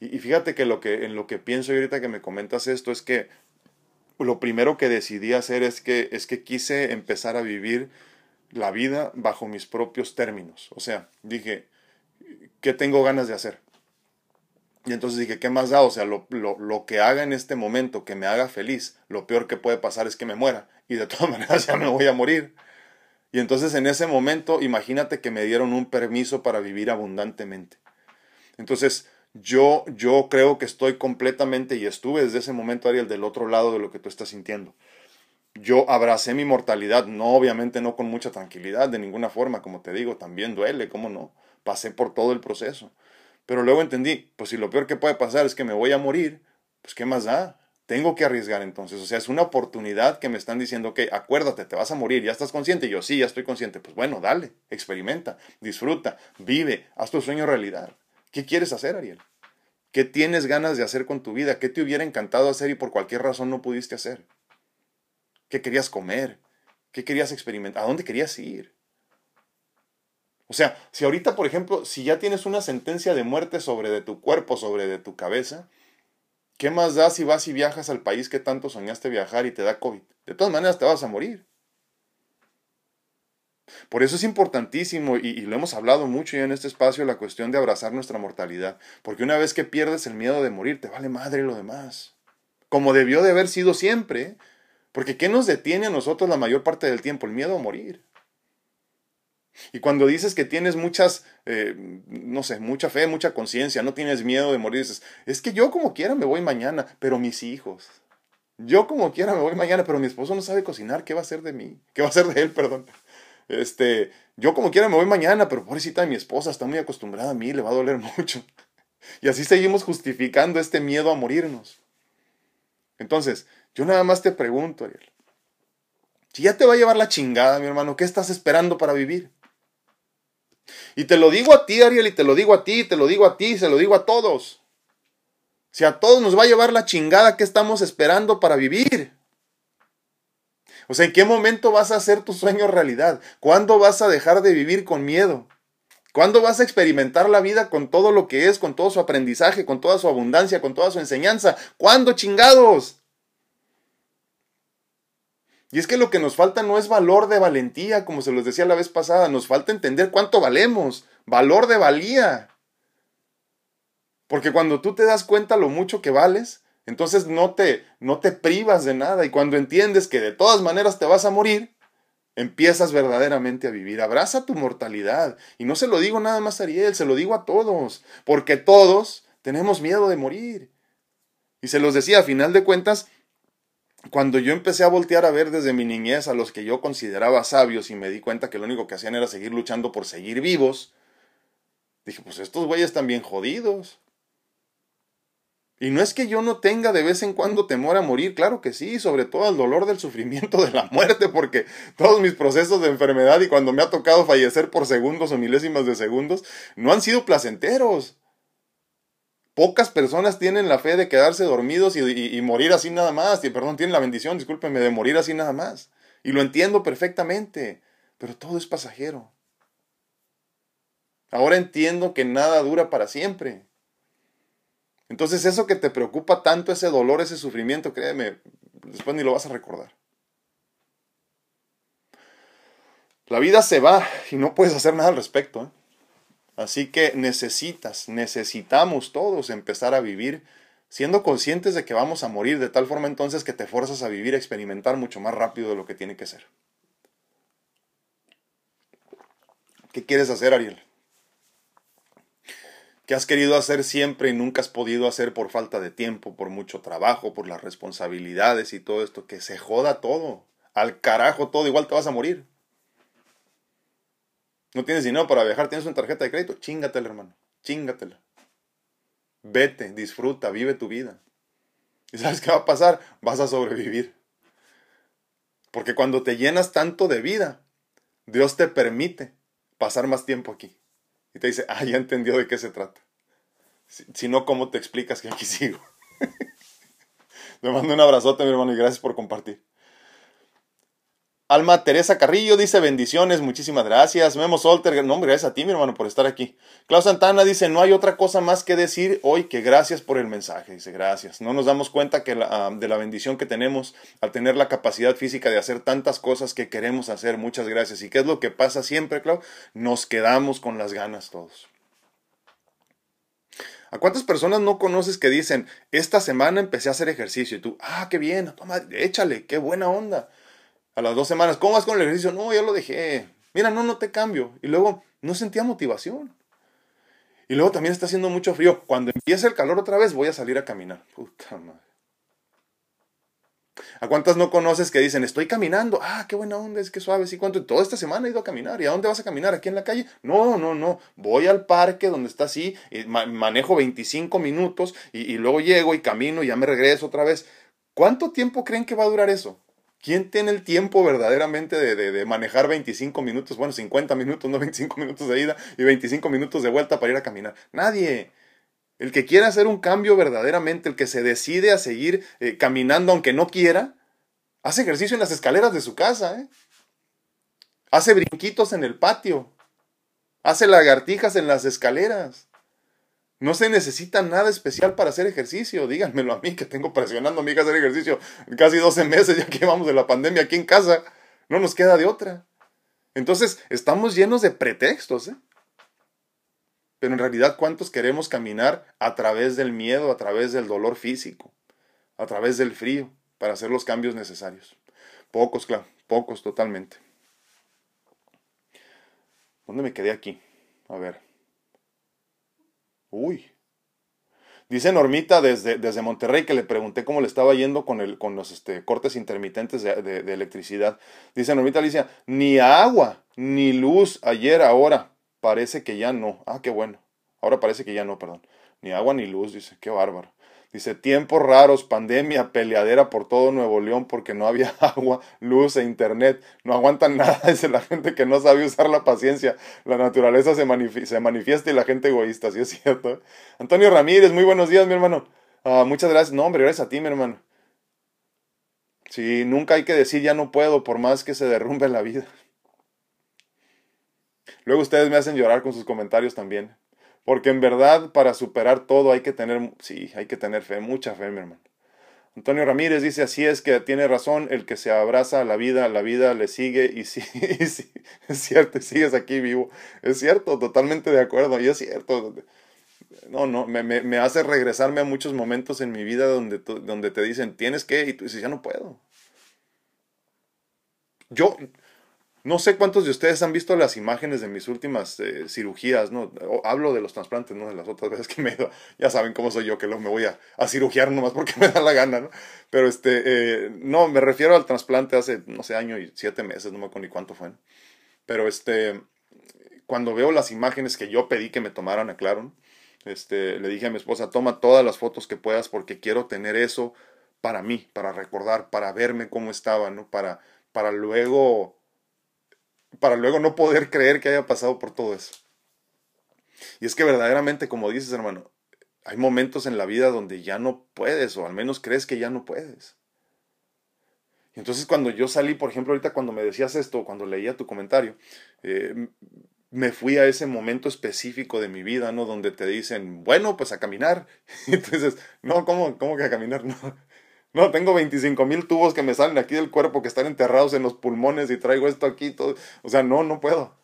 Y, y, fíjate que, lo que en lo que pienso ahorita que me comentas esto es que lo primero que decidí hacer es que, es que quise empezar a vivir la vida bajo mis propios términos. O sea, dije, ¿qué tengo ganas de hacer? Y entonces dije, ¿qué más da? O sea, lo, lo, que haga en este momento que me haga feliz, lo peor que puede pasar es que me muera. Y de todas [laughs] maneras ya me voy a morir. Y entonces en ese momento, imagínate que me dieron un permiso para vivir abundantemente. Entonces, yo, yo creo que estoy completamente y estuve desde ese momento, Ariel, del otro lado de lo que tú estás sintiendo. Yo abracé mi mortalidad, no, obviamente no con mucha tranquilidad, de ninguna forma, como te digo, también duele, ¿cómo no? Pasé por todo el proceso. Pero luego entendí, pues si lo peor que puede pasar es que me voy a morir, pues ¿qué más da? Tengo que arriesgar entonces. O sea, es una oportunidad que me están diciendo, ok, acuérdate, te vas a morir, ya estás consciente. Y yo, sí, ya estoy consciente. Pues bueno, dale, experimenta, disfruta, vive, haz tu sueño realidad. ¿Qué quieres hacer, Ariel? ¿Qué tienes ganas de hacer con tu vida? ¿Qué te hubiera encantado hacer y por cualquier razón no pudiste hacer? ¿Qué querías comer? ¿Qué querías experimentar? ¿A dónde querías ir? O sea, si ahorita, por ejemplo, si ya tienes una sentencia de muerte sobre de tu cuerpo, sobre de tu cabeza, ¿qué más da si vas y viajas al país que tanto soñaste viajar y te da COVID? De todas maneras te vas a morir. Por eso es importantísimo, y, lo hemos hablado mucho ya en este espacio, la cuestión de abrazar nuestra mortalidad. Porque una vez que pierdes el miedo de morir, te vale madre lo demás. Como debió de haber sido siempre. Porque ¿qué nos detiene a nosotros la mayor parte del tiempo? El miedo a morir. Y cuando dices que tienes muchas, eh, no sé, mucha fe, mucha conciencia, no tienes miedo de morir, dices, es que yo como quiera me voy mañana, pero mis hijos. Yo como quiera me voy mañana, pero mi esposo no sabe cocinar, ¿qué va a hacer de mí? [laughs] ¿Qué va a hacer de él, perdón? Este, yo como quiera me voy mañana, pero pobrecita mi esposa está muy acostumbrada a mí, le va a doler [laughs] mucho. Y así seguimos justificando este miedo a morirnos. Entonces, yo nada más te pregunto, Ariel, si ya te va a llevar la chingada, mi hermano, ¿qué estás esperando para vivir? Y te lo digo a ti, Ariel, y te lo digo a ti, te lo digo a ti, se lo digo a todos. Si a todos nos va a llevar la chingada, ¿qué estamos esperando para vivir? O sea, ¿en qué momento vas a hacer tu sueño realidad? ¿Cuándo vas a dejar de vivir con miedo? ¿Cuándo vas a experimentar la vida con todo lo que es, con todo su aprendizaje, con toda su abundancia, con toda su enseñanza? ¿Cuándo, chingados? Y es que lo que nos falta no es valor de valentía, como se los decía la vez pasada, nos falta entender cuánto valemos, valor de valía. Porque cuando tú te das cuenta lo mucho que vales, entonces no te, no te privas de nada. Y cuando entiendes que de todas maneras te vas a morir, empiezas verdaderamente a vivir. Abraza tu mortalidad. Y no se lo digo nada más a Ariel, se lo digo a todos. Porque todos tenemos miedo de morir. Y se los decía, a final de cuentas, cuando yo empecé a voltear a ver desde mi niñez a los que yo consideraba sabios y me di cuenta que lo único que hacían era seguir luchando por seguir vivos, dije, pues estos güeyes están bien jodidos. Y no es que yo no tenga de vez en cuando temor a morir, claro que sí, sobre todo al dolor del sufrimiento de la muerte, porque todos mis procesos de enfermedad y cuando me ha tocado fallecer por segundos o milésimas de segundos, no han sido placenteros. Pocas personas tienen la fe de quedarse dormidos y, morir así nada más. Perdón, tienen la bendición, discúlpenme, de morir así nada más. Y lo entiendo perfectamente, pero todo es pasajero. Ahora entiendo que nada dura para siempre. Entonces eso que te preocupa tanto, ese dolor, ese sufrimiento, créeme, después ni lo vas a recordar. La vida se va y no puedes hacer nada al respecto. ¿eh? Así que necesitas, necesitamos todos empezar a vivir siendo conscientes de que vamos a morir, de tal forma entonces que te fuerzas a vivir, a experimentar mucho más rápido de lo que tiene que ser. ¿Qué quieres hacer, Ariel? ¿Qué has querido hacer siempre y nunca has podido hacer por falta de tiempo, por mucho trabajo, por las responsabilidades y todo esto? Que se joda todo. Al carajo todo, igual te vas a morir. No tienes dinero para viajar, tienes una tarjeta de crédito, chingatela, hermano, chingatela. Vete, disfruta, vive tu vida. ¿Y sabes qué va a pasar? Vas a sobrevivir. Porque cuando te llenas tanto de vida, Dios te permite pasar más tiempo aquí. Y te dice, ah, ya entendió de qué se trata. Si, si no, ¿cómo te explicas que aquí sigo? [laughs] te mando un abrazote, mi hermano, y gracias por compartir. Alma Teresa Carrillo dice bendiciones, muchísimas gracias. Memo Solter, no, gracias a ti, mi hermano, por estar aquí. Klaus Santana dice, no hay otra cosa más que decir hoy que gracias por el mensaje. Dice, gracias. No nos damos cuenta que ah, de la bendición que tenemos al tener la capacidad física de hacer tantas cosas que queremos hacer. Muchas gracias. ¿Y qué es lo que pasa siempre, Klaus? Nos quedamos con las ganas todos. ¿A cuántas personas no conoces que dicen, esta semana empecé a hacer ejercicio? Y tú, ah, qué bien, toma, échale, qué buena onda a las dos semanas, ¿cómo vas con el ejercicio? No, ya lo dejé. Mira, no, no te cambio. Y luego no sentía motivación. Y luego también está haciendo mucho frío. Cuando empiece el calor otra vez, voy a salir a caminar. Puta madre. ¿A cuántas no conoces que dicen, estoy caminando? Ah, qué buena onda, es que suave, sí, cuánto. Toda esta semana he ido a caminar. ¿Y a dónde vas a caminar? ¿Aquí en la calle? No, no, no. Voy al parque donde está así, y manejo 25 minutos y, y luego llego y camino y ya me regreso otra vez. ¿Cuánto tiempo creen que va a durar eso? ¿Quién tiene el tiempo verdaderamente de, manejar 25 minutos? Bueno, 50 minutos, no 25 minutos de ida y 25 minutos de vuelta para ir a caminar. Nadie. El que quiera hacer un cambio verdaderamente, el que se decide a seguir eh, caminando aunque no quiera, hace ejercicio en las escaleras de su casa, ¿eh? hace brinquitos en el patio, hace lagartijas en las escaleras. No se necesita nada especial para hacer ejercicio. Díganmelo a mí, que tengo presionando a mi hija a hacer ejercicio casi 12 meses ya que vamos de la pandemia aquí en casa. No nos queda de otra. Entonces, estamos llenos de pretextos, ¿eh? Pero en realidad, ¿cuántos queremos caminar a través del miedo, a través del dolor físico, a través del frío, para hacer los cambios necesarios? Pocos, claro, pocos totalmente. ¿Dónde me quedé aquí? A ver. Uy. Dice Normita desde, desde Monterrey que le pregunté cómo le estaba yendo con, el, con los este, cortes intermitentes de, de, electricidad. Dice Normita Alicia, ni agua, ni luz ayer, ahora. Parece que ya no. Ah, qué bueno. Ahora parece que ya no, perdón. Ni agua ni luz, dice, qué bárbaro. Dice, tiempos raros, pandemia, peleadera por todo Nuevo León porque no había [laughs] agua, luz e internet. No aguantan nada, [laughs] dice la gente que no sabe usar la paciencia. La naturaleza se, manifiesta y la gente egoísta, sí es cierto. Antonio Ramírez, muy buenos días, mi hermano. Ah, muchas gracias. No, hombre, gracias a ti, mi hermano. Sí, nunca hay que decir ya no puedo por más que se derrumbe la vida. Luego ustedes me hacen llorar con sus comentarios también. Porque en verdad para superar todo hay que tener, sí, hay que tener fe, mucha fe, mi hermano. Antonio Ramírez dice, así es que tiene razón, el que se abraza a la vida, la vida le sigue y sí, [laughs] es cierto, sigues aquí vivo. Es cierto, totalmente de acuerdo, y es cierto. No, no, me, me, me hace regresarme a muchos momentos en mi vida donde, donde te dicen, tienes que, y tú dices, ya no puedo. Yo, no sé cuántos de ustedes han visto las imágenes de mis últimas eh, cirugías, ¿no? hablo de los trasplantes, no de las otras veces que me he ido. Ya saben cómo soy yo, que luego me voy a, a cirugiar nomás porque me da la gana, ¿no? Pero este, eh, no, me refiero al trasplante hace, no sé, año y siete meses, no me acuerdo ni cuánto fue. Pero este, cuando veo las imágenes que yo pedí que me tomaran, aclaro, este, le dije a mi esposa, toma todas las fotos que puedas porque quiero tener eso para mí, para recordar, para verme cómo estaba, ¿no? Para, para luego para luego no poder creer que haya pasado por todo eso. Y es que verdaderamente, como dices, hermano, hay momentos en la vida donde ya no puedes, o al menos crees que ya no puedes. Y entonces cuando yo salí, por ejemplo, ahorita cuando me decías esto, cuando leía tu comentario, eh, me fui a ese momento específico de mi vida, ¿no? Donde te dicen, bueno, pues a caminar. [laughs] Y entonces, no, ¿cómo, cómo que a caminar? [laughs] No, No, tengo 25 mil tubos que me salen aquí del cuerpo que están enterrados en los pulmones y traigo esto aquí, todo. O sea, no, no puedo.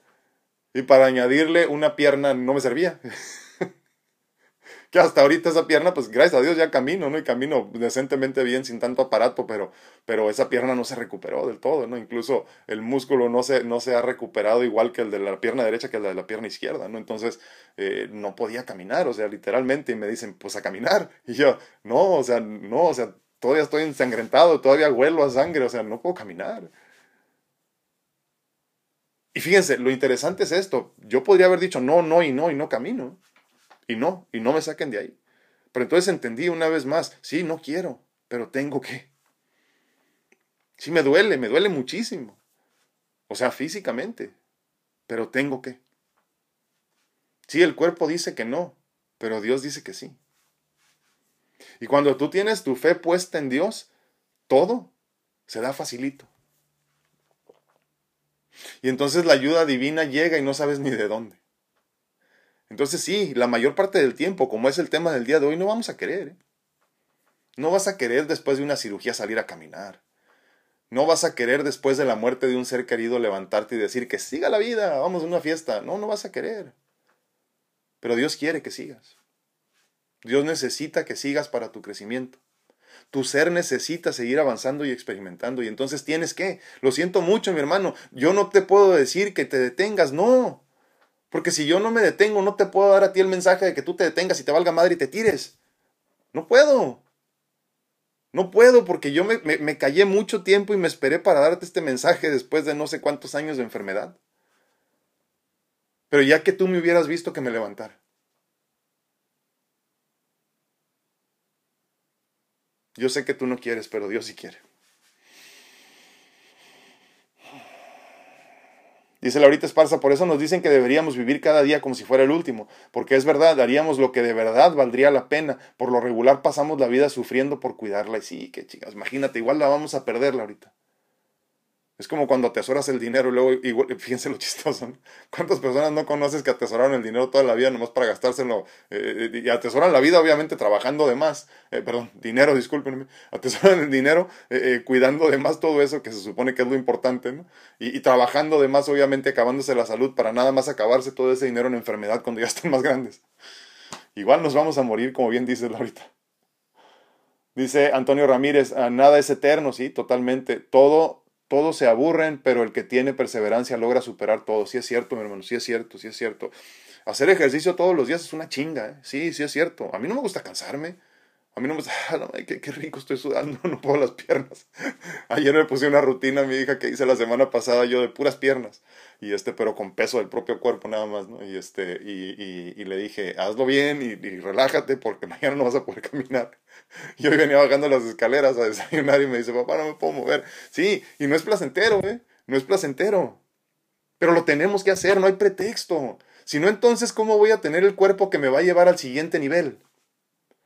Y para añadirle una pierna no me servía. [laughs] que hasta ahorita esa pierna, pues gracias a Dios ya camino, ¿no? Y camino decentemente bien sin tanto aparato, pero, pero esa pierna no se recuperó del todo, ¿no? Incluso el músculo no se, no se ha recuperado igual que el de la pierna derecha que el de la pierna izquierda, ¿no? Entonces eh, no podía caminar, o sea, literalmente, y me dicen, pues a caminar. [laughs] Y yo, no, o sea, no, o sea, todavía estoy ensangrentado, todavía huelo a sangre, o sea, no puedo caminar. Y fíjense, lo interesante es esto. Yo podría haber dicho no, no y no y no camino. Y no, y no me saquen de ahí. Pero entonces entendí una vez más, sí, no quiero, pero tengo que. Sí me duele, me duele muchísimo. O sea, físicamente, pero tengo que. Sí, el cuerpo dice que no, pero Dios dice que sí. Y cuando tú tienes tu fe puesta en Dios, todo se da facilito. Y entonces la ayuda divina llega y no sabes ni de dónde. Entonces sí, la mayor parte del tiempo, como es el tema del día de hoy, no vamos a querer. ¿eh? No vas a querer después de una cirugía salir a caminar. No vas a querer después de la muerte de un ser querido levantarte y decir que siga la vida, vamos a una fiesta. No, no vas a querer. Pero Dios quiere que sigas. Dios necesita que sigas para tu crecimiento. Tu ser necesita seguir avanzando y experimentando. Y entonces tienes que, lo siento mucho, mi hermano, yo no te puedo decir que te detengas, no. Porque si yo no me detengo, no te puedo dar a ti el mensaje de que tú te detengas y te valga madre y te tires. No puedo. No puedo porque yo me, me callé mucho tiempo y me esperé para darte este mensaje después de no sé cuántos años de enfermedad. Pero ya que tú me hubieras visto que me levantara. Yo sé que tú no quieres, pero Dios sí quiere. Dice Laurita Esparza, por eso nos dicen que deberíamos vivir cada día como si fuera el último, porque es verdad, haríamos lo que de verdad valdría la pena. Por lo regular pasamos la vida sufriendo por cuidarla. Y sí, que chicas, imagínate, igual la vamos a perderla ahorita. Es como cuando atesoras el dinero y luego, [laughs] fíjense lo chistoso, ¿cuántas personas no conoces que atesoraron el dinero toda la vida nomás para gastárselo? Eh, y atesoran la vida obviamente trabajando de más, eh, perdón, [laughs] dinero, discúlpenme, atesoran el dinero eh, cuidando de más todo eso que se supone que es lo importante, ¿no? Y, y, trabajando de más obviamente acabándose la salud para nada más acabarse todo ese dinero en enfermedad cuando ya están más grandes. Igual nos vamos a morir, como bien dices ahorita. Dice Antonio Ramírez, ah, nada es eterno, sí, totalmente. Todo todos se aburren, pero el que tiene perseverancia logra superar todo. Sí es cierto, mi hermano, sí es cierto, sí es cierto. Hacer ejercicio todos los días es una chinga, ¿eh? sí, sí es cierto. A mí no me gusta cansarme. A mí no me gusta, [laughs] ah, qué, qué, rico estoy sudando, [laughs] no puedo las piernas. [laughs] Ayer me puse una rutina a mi hija que hice la semana pasada yo de puras piernas. Y este, pero con peso del propio cuerpo nada más, ¿no? Y este, y, y, le dije, hazlo bien y, relájate porque [laughs] mañana no vas a poder caminar. [laughs] Y hoy venía bajando las escaleras a desayunar y me dice, papá, no me puedo mover. Sí, y no es placentero, ¿eh? No es placentero. Pero lo tenemos que hacer, no hay pretexto. Si no, entonces, ¿cómo voy a tener el cuerpo que me va a llevar al siguiente nivel?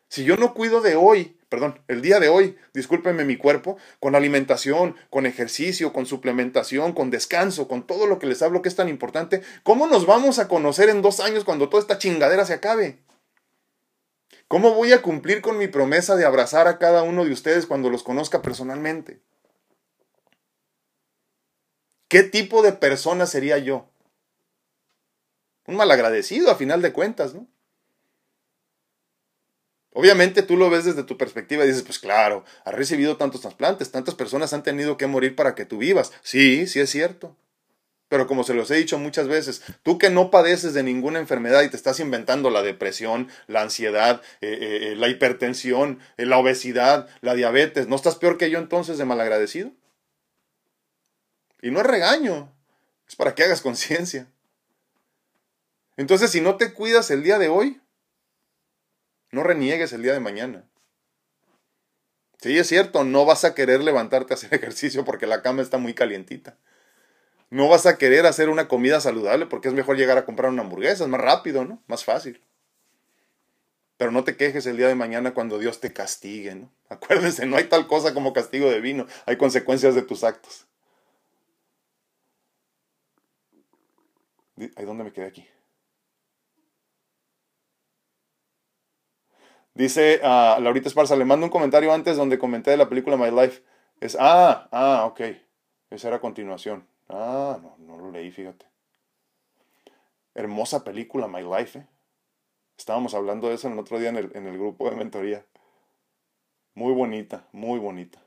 Si yo no cuido de hoy, perdón, el día de hoy, discúlpenme mi cuerpo, con alimentación, con ejercicio, con suplementación, con descanso, con todo lo que les hablo que es tan importante, ¿cómo nos vamos a conocer en dos años cuando toda esta chingadera se acabe? ¿Cómo voy a cumplir con mi promesa de abrazar a cada uno de ustedes cuando los conozca personalmente? ¿Qué tipo de persona sería yo? Un malagradecido a final de cuentas, ¿no? Obviamente tú lo ves desde tu perspectiva y dices, pues claro, has recibido tantos trasplantes, tantas personas han tenido que morir para que tú vivas. Sí, sí es cierto. Pero como se los he dicho muchas veces, tú que no padeces de ninguna enfermedad y te estás inventando la depresión, la ansiedad, eh, eh, eh la hipertensión, la obesidad, la diabetes, ¿no estás peor que yo entonces de malagradecido? Y no es regaño, es para que hagas conciencia. Entonces, si no te cuidas el día de hoy, no reniegues el día de mañana. Sí, es cierto, no vas a querer levantarte a hacer [laughs] ejercicio porque la cama está muy calientita. No vas a querer hacer una comida saludable porque es mejor llegar a comprar una hamburguesa, es más rápido, ¿no? Más fácil. Pero no te quejes el día de mañana cuando Dios te castigue, ¿no? [laughs] Acuérdense, no hay tal cosa como castigo de vino, hay consecuencias de tus actos. ¿Ahí dónde me quedé aquí? Dice uh, Laurita Esparza, le mando un comentario antes donde comenté de la película My Life. Es, ah, ah, ok. Esa era continuación. Ah, no, no lo leí, fíjate. Hermosa película, My Life. ¿eh? Estábamos hablando de eso el otro día en el, en el grupo de mentoría. Muy bonita, muy bonita.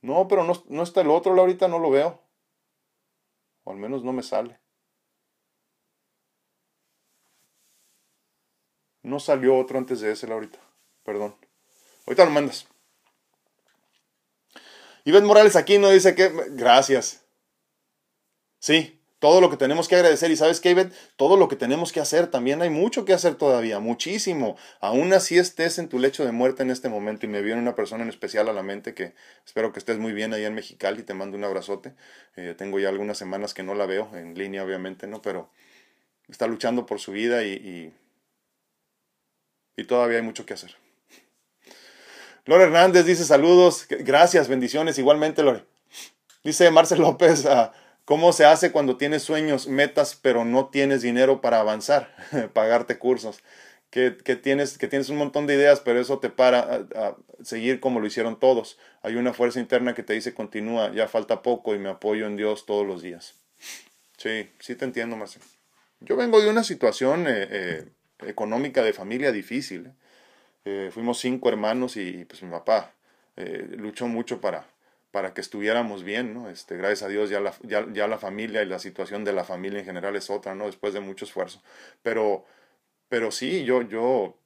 No, pero no, no está el otro, ahorita no lo veo. O al menos no me sale. No salió otro antes de ese, ahorita. Perdón. Ahorita lo mandas. Iván Morales aquí no dice que... Gracias. Sí, todo lo que tenemos que agradecer. Y sabes, Kevin, todo lo que tenemos que hacer, también hay mucho que hacer todavía, muchísimo. Aún así estés en tu lecho de muerte en este momento y me viene una persona en especial a la mente que espero que estés muy bien allá en Mexicali, te mando un abrazote. Eh, tengo ya algunas semanas que no la veo, en línea obviamente, ¿no? Pero está luchando por su vida y todavía hay mucho que hacer. Lore Hernández dice saludos, gracias, bendiciones, igualmente Lore. Dice Marcel López, ah, ¿cómo se hace cuando tienes sueños, metas, pero no tienes dinero para avanzar, [laughs] pagarte cursos? Que, tienes, que tienes un montón de ideas, pero eso te para seguir como lo hicieron todos. Hay una fuerza interna que te dice continúa, ya falta poco y me apoyo en Dios todos los días. Sí, sí te entiendo, Marcel. Yo vengo de una situación eh, eh, económica de familia difícil. ¿eh? Eh, fuimos cinco hermanos y, pues mi papá eh, luchó mucho para, para que estuviéramos bien, ¿no? Este, gracias a Dios ya la, ya, ya la familia y la situación de la familia en general es otra, ¿no? Después de mucho esfuerzo. Pero, pero sí, yo, yo,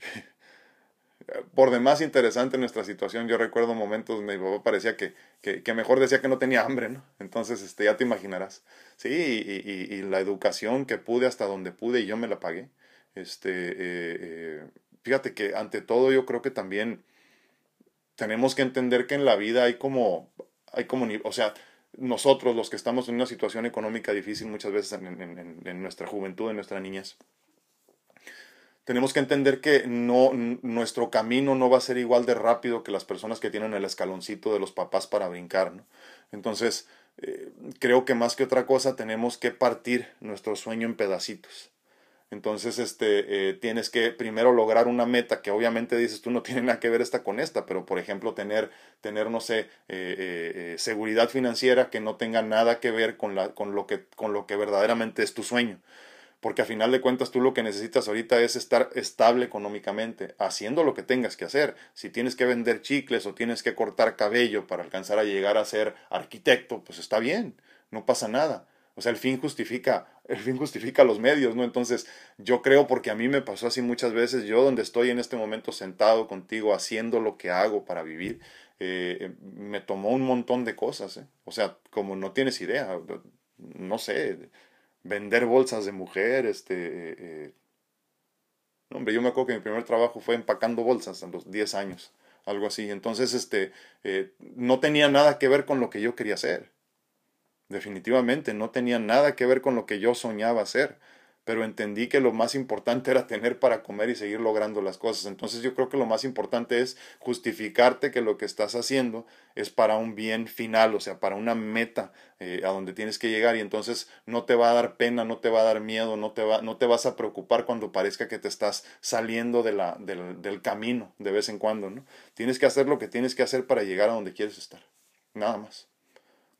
[laughs] por demás interesante nuestra situación, yo recuerdo momentos donde mi papá parecía que, que, que, mejor decía que no tenía hambre, ¿no? Entonces, este, ya te imaginarás. Sí, y, y, y la educación que pude hasta donde pude y yo me la pagué. Este, eh, eh fíjate que ante todo yo creo que también tenemos que entender que en la vida hay como, hay como, o sea, nosotros los que estamos en una situación económica difícil muchas veces en, nuestra juventud, en nuestra niñez, tenemos que entender que no, nuestro camino no va a ser igual de rápido que las personas que tienen el escaloncito de los papás para brincar, ¿no? Entonces, eh, creo que más que otra cosa tenemos que partir nuestro sueño en pedacitos. Entonces, este, eh, tienes que primero lograr una meta que obviamente dices tú no tiene nada que ver esta con esta, pero por ejemplo tener, tener no sé, eh, eh, seguridad financiera que no tenga nada que ver con, la, con, lo que, con lo que verdaderamente es tu sueño. Porque a final de cuentas tú lo que necesitas ahorita es estar estable económicamente, haciendo lo que tengas que hacer. Si tienes que vender chicles o tienes que cortar cabello para alcanzar a llegar a ser arquitecto, pues está bien, no pasa nada o sea, el fin justifica, el fin justifica los medios, ¿no? Entonces, yo creo porque a mí me pasó así muchas veces, yo donde estoy en este momento sentado contigo haciendo lo que hago para vivir, eh, me tomó un montón de cosas, ¿eh? O sea, como no tienes idea, no sé, vender bolsas de mujer, este... Eh, hombre, yo me acuerdo que mi primer trabajo fue empacando bolsas a los 10 años, algo así. Entonces, este, eh, no tenía nada que ver con lo que yo quería hacer. Definitivamente no tenía nada que ver con lo que yo soñaba hacer, pero entendí que lo más importante era tener para comer y seguir logrando las cosas. Entonces yo creo que lo más importante es justificarte que lo que estás haciendo es para un bien final, o sea, para una meta eh, a donde tienes que llegar y entonces no te va a dar pena, no te va a dar miedo, no te, va, no te vas a preocupar cuando parezca que te estás saliendo de la, del, del camino de vez en cuando, ¿no? Tienes que hacer lo que tienes que hacer para llegar a donde quieres estar, nada más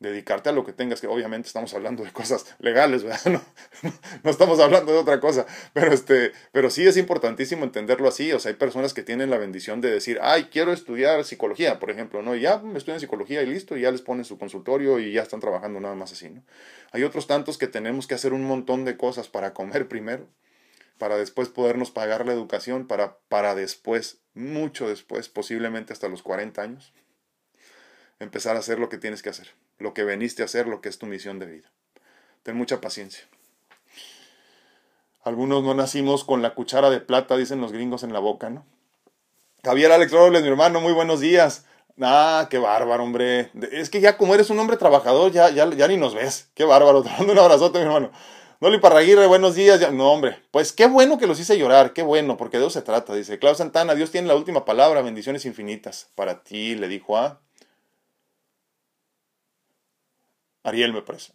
dedicarte a lo que tengas, que obviamente estamos hablando de cosas legales, ¿verdad? [laughs] No, no, estamos hablando de otra cosa, pero, este, pero sí es importantísimo entenderlo así, o sea, hay personas que tienen la bendición de decir, ay, quiero estudiar psicología, por ejemplo, ¿no? Y ya me estudian psicología y listo, y ya les ponen su consultorio y ya están trabajando nada más así, ¿no? Hay otros tantos que tenemos que hacer un montón de cosas para comer primero, para después podernos pagar la educación, para, para después, mucho después, posiblemente hasta los 40 años, empezar a hacer lo que tienes que hacer lo que veniste a hacer, lo que es tu misión de vida. Ten mucha paciencia. Algunos no nacimos con la cuchara de plata, dicen los gringos en la boca, ¿no? Javier Alex Robles, mi hermano, muy buenos días. Ah, qué bárbaro, hombre. Es que ya como eres un hombre trabajador, ya, ya, ya ni nos ves. Qué bárbaro. Te mando un abrazote, mi hermano. Noli Parraguirre, buenos días. No, hombre. Pues qué bueno que los hice llorar, qué bueno, porque de eso se trata. Dice Claudio Santana, Dios tiene la última palabra, bendiciones infinitas. Para ti, le dijo a Ariel me parece.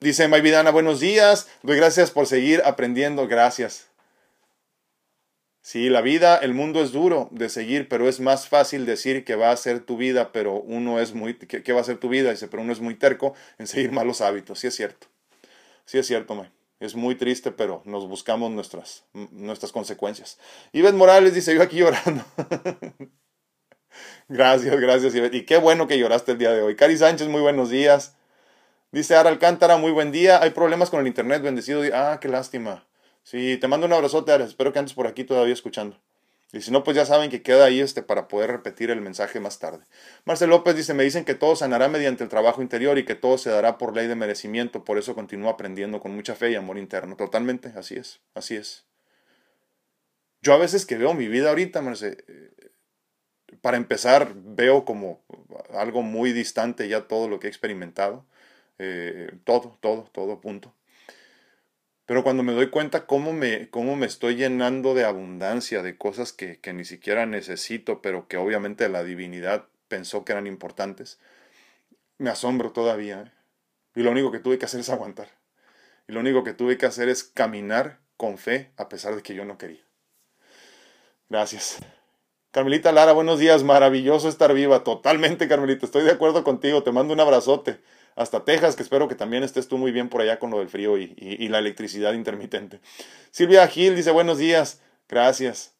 Dice Vidana, buenos días. Doy gracias por seguir aprendiendo. Gracias. Sí, la vida, el mundo es duro de seguir, pero es más fácil decir que va a ser tu vida, pero uno es muy, que, va a ser tu vida, dice, pero uno es muy terco en seguir malos hábitos. Sí es cierto. Sí es cierto, me. Es muy triste, pero nos buscamos nuestras, nuestras consecuencias. Ives Morales dice, yo aquí llorando. [laughs] gracias, gracias. Y qué bueno que lloraste el día de hoy. Cari Sánchez, muy buenos días. Dice Ara Alcántara, muy buen día. Hay problemas con el internet, bendecido. Ah, qué lástima. Sí, te mando un abrazote, Ara. Espero que andes por aquí todavía escuchando. Y si no, pues ya saben que queda ahí este para poder repetir el mensaje más tarde. Marcel López dice, me dicen que todo sanará mediante el trabajo interior y que todo se dará por ley de merecimiento, por eso continúo aprendiendo con mucha fe y amor interno. Totalmente, así es, así es. Yo a veces que veo mi vida ahorita, Marcel, eh, para empezar, veo como algo muy distante ya todo lo que he experimentado. Eh, todo, todo, todo, punto. Pero cuando me doy cuenta cómo me, cómo me estoy llenando de abundancia, de cosas que, que ni siquiera necesito, pero que obviamente la divinidad pensó que eran importantes, me asombro todavía. ¿eh? Y lo único que tuve que hacer es aguantar. Y lo único que tuve que hacer es caminar con fe a pesar de que yo no quería. Gracias. Carmelita Lara, buenos días. Maravilloso estar viva. Totalmente, Carmelita. Estoy de acuerdo contigo. Te mando un abrazote hasta Texas, que espero que también estés tú muy bien por allá con lo del frío y, la electricidad intermitente. Silvia Gil dice buenos días, gracias.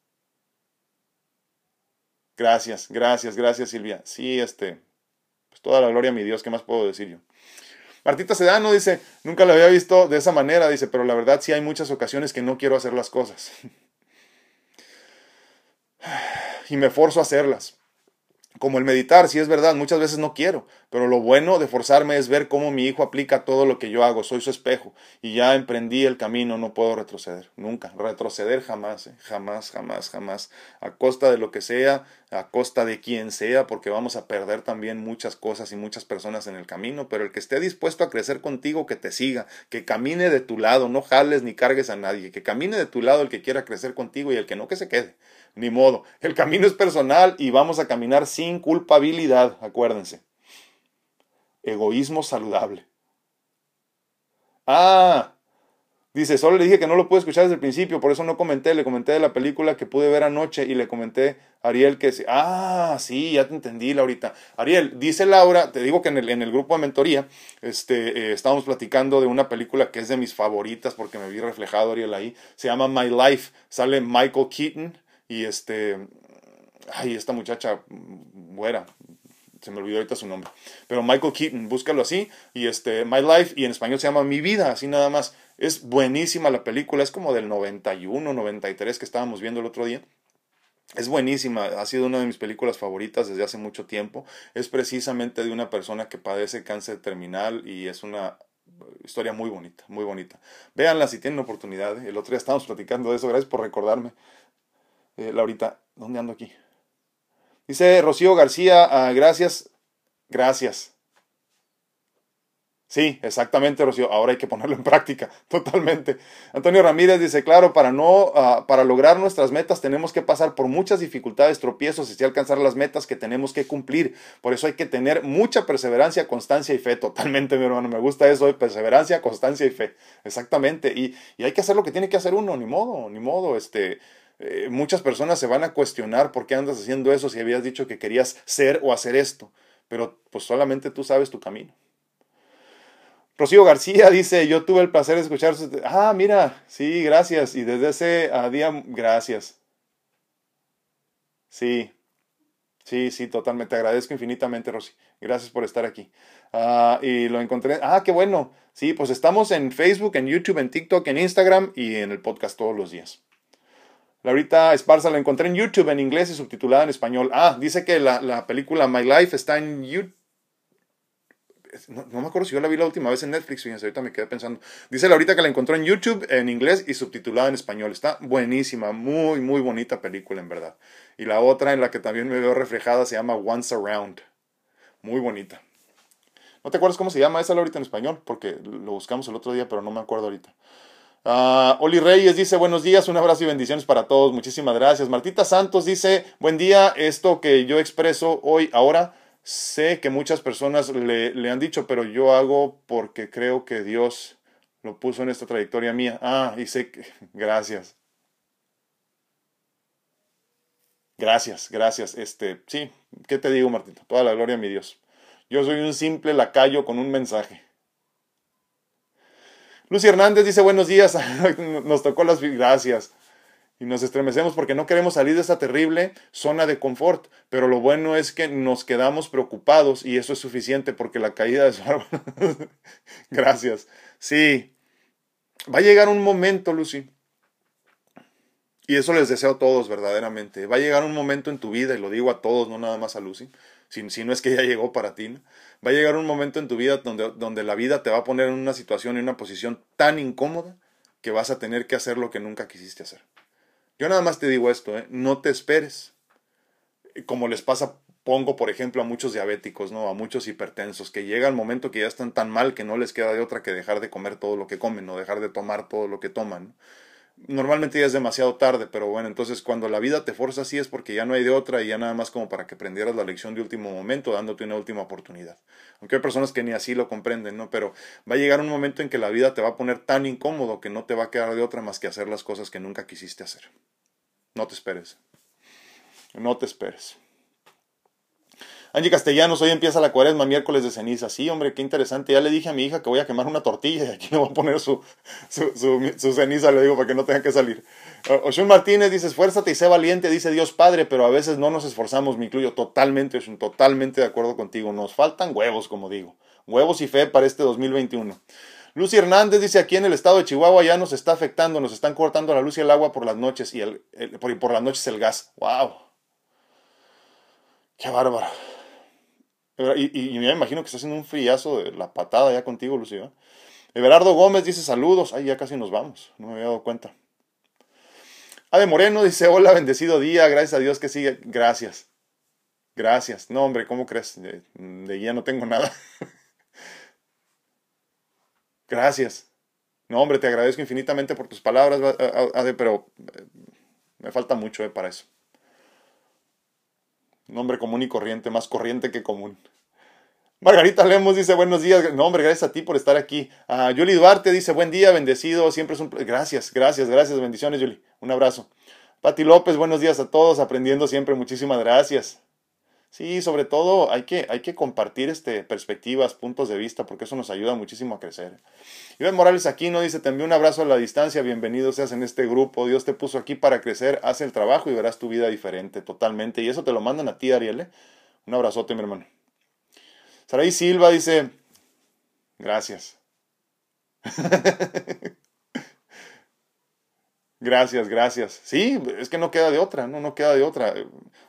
Gracias, gracias, gracias Silvia. Sí, este, pues toda la gloria a mi Dios, ¿qué más puedo decir yo? Martita Sedano dice, nunca lo había visto de esa manera, dice, pero la verdad sí hay muchas ocasiones que no quiero hacer las cosas. Y me forzo a hacerlas como el meditar, si es verdad, muchas veces no quiero, pero lo bueno de forzarme es ver cómo mi hijo aplica todo lo que yo hago, soy su espejo y ya emprendí el camino, no puedo retroceder, nunca, retroceder jamás, ¿eh? jamás, jamás, jamás, a costa de lo que sea, a costa de quien sea, porque vamos a perder también muchas cosas y muchas personas en el camino, pero el que esté dispuesto a crecer contigo, que te siga, que camine de tu lado, no jales ni cargues a nadie, que camine de tu lado el que quiera crecer contigo y el que no, que se quede ni modo. El camino es personal y vamos a caminar sin culpabilidad, acuérdense. Egoísmo saludable. Ah, dice, solo le dije que no lo pude escuchar desde el principio, por eso no comenté, le comenté de la película que pude ver anoche y le comenté a Ariel que, ah, sí, ya te entendí, Laurita. Ariel, dice Laura, te digo que en el, grupo de mentoría, este, eh, estábamos platicando de una película que es de mis favoritas porque me vi reflejado, Ariel, ahí, se llama My Life, sale Michael Keaton, y este, ay, esta muchacha buena, se me olvidó ahorita su nombre, pero Michael Keaton, búscalo así, y este, My Life, y en español se llama Mi Vida, así nada más. Es buenísima la película, es como del 91, 93 que estábamos viendo el otro día. Es buenísima, ha sido una de mis películas favoritas desde hace mucho tiempo. Es precisamente de una persona que padece cáncer terminal y es una historia muy bonita, muy bonita. Véanla si tienen oportunidad. ¿eh? El otro día estábamos platicando de eso, gracias por recordarme. Eh, Laurita, ¿dónde ando aquí? Dice Rocío García, ah, gracias, gracias. Sí, exactamente, Rocío. Ahora hay que ponerlo en práctica, [laughs] totalmente. Antonio Ramírez dice, claro, para no, ah, para lograr nuestras metas tenemos que pasar por muchas dificultades, tropiezos y alcanzar las metas que tenemos que cumplir. Por eso hay que tener mucha perseverancia, constancia y fe. Totalmente, mi hermano. Me gusta eso de perseverancia, constancia y fe. Exactamente. Y, y hay que hacer lo que tiene que hacer uno, ni modo, ni modo. Este, eh, muchas personas se van a cuestionar por qué andas haciendo eso si habías dicho que querías ser o hacer esto, pero pues solamente tú sabes tu camino. Rocío García dice, yo tuve el placer de escuchar. Ah, mira, sí, gracias. Y desde ese día, gracias. Sí, sí, sí, totalmente. Te agradezco infinitamente, Rosy. Gracias por estar aquí. Ah, y lo encontré. Ah, qué bueno. Sí, pues estamos en Facebook, en YouTube, en TikTok, en Instagram y en el podcast todos los días. Laurita Esparza la encontré en YouTube en inglés y subtitulada en español. Ah, dice que la, película My Life está en YouTube. No, me acuerdo si yo la vi la última vez en Netflix, fíjense, ahorita me quedé pensando. Dice Laurita que la encontró en YouTube en inglés y subtitulada en español. Está buenísima, muy, muy bonita película en verdad. Y la otra en la que también me veo reflejada se llama Once Around. Muy bonita. ¿No te acuerdas cómo se llama esa Laurita en español? Porque lo buscamos el otro día, pero no me acuerdo ahorita. Uh, Oli Reyes dice buenos días, un abrazo y bendiciones para todos. Muchísimas gracias. Martita Santos dice buen día, esto que yo expreso hoy, ahora, sé que muchas personas le, le han dicho, pero yo hago porque creo que Dios lo puso en esta trayectoria mía. Ah, y sé que... [laughs] Gracias. Gracias, gracias. Este, sí, ¿qué te digo, Martito? Toda la gloria a mi Dios. Yo soy un simple lacayo con un mensaje. Lucy Hernández dice buenos días. [laughs] Nos tocó las gracias. Y nos estremecemos porque no queremos salir de esa terrible zona de confort. Pero lo bueno es que nos quedamos preocupados y eso es suficiente porque la caída de su [laughs] árbol. gracias. Sí. Va a llegar un momento, Lucy, y eso les deseo a todos verdaderamente. Va a llegar un momento en tu vida, y lo digo a todos, no nada más a Lucy, si, si no es que ya llegó para ti, va a llegar un momento en tu vida donde, donde la vida te va a poner en una situación, en una posición tan incómoda que vas a tener que hacer lo que nunca quisiste hacer. Yo nada más te digo esto, ¿eh? no te esperes. Como les pasa, pongo por ejemplo a muchos diabéticos, ¿no? a muchos hipertensos, que llega el momento que ya están tan mal que no les queda de otra que dejar de comer todo lo que comen o dejar de tomar todo lo que toman normalmente ya es demasiado tarde, pero bueno, entonces cuando la vida te forza así es porque ya no hay de otra y ya nada más como para que aprendieras la lección de último momento, dándote una última oportunidad. Aunque hay personas que ni así lo comprenden, ¿no? Pero va a llegar un momento en que la vida te va a poner tan incómodo que no te va a quedar de otra más que hacer las cosas que nunca quisiste hacer. No te esperes. No te esperes. Angie Castellanos, hoy empieza la cuaresma, miércoles de ceniza. Sí, hombre, qué interesante. Ya le dije a mi hija que voy a quemar una tortilla y aquí [laughs] le voy a poner su, su, ceniza, le digo, para que no tenga que salir. Oshun Martínez dice, esfuérzate y sé valiente, dice Dios Padre, pero a veces no nos esforzamos, me incluyo totalmente, Oshun, totalmente de acuerdo contigo. Nos faltan huevos, como digo. Huevos y fe para este 2021. Lucy Hernández dice, aquí en el estado de Chihuahua ya nos está afectando, nos están cortando la luz y el agua por las noches y el, por, por las noches el gas. ¡Wow! ¡Qué bárbaro! Y, me imagino que está haciendo un friazo de la patada ya contigo, Lucía. Everardo Gómez dice saludos. Ay, ya casi nos vamos. No me había dado cuenta. Ade Moreno dice, hola, bendecido día. Gracias a Dios que sigue. Gracias. Gracias. No, hombre, ¿cómo crees? De, guía no tengo nada. [laughs] Gracias. No, hombre, te agradezco infinitamente por tus palabras, Ade, pero eh, me falta mucho eh, para eso. Nombre común y corriente, más corriente que común. Margarita Lemos dice buenos días. No, hombre, gracias a ti por estar aquí. Uh, Yuli Duarte dice buen día, bendecido. Siempre es un. Gracias, gracias, gracias. Bendiciones, Yuli. Un abrazo. Pati López, buenos días a todos. Aprendiendo siempre. Muchísimas gracias. Sí, sobre todo hay que, hay que compartir este, perspectivas, puntos de vista, porque eso nos ayuda muchísimo a crecer. Iván Morales aquí no dice, te envío un abrazo a la distancia, bienvenido seas en este grupo, Dios te puso aquí para crecer, haz el trabajo y verás tu vida diferente totalmente. Y eso te lo mandan a ti, Ariel. ¿eh? Un abrazote, mi hermano. Saraí Silva dice, gracias. [laughs] Gracias, gracias. Sí, es que no queda de otra, no, no queda de otra.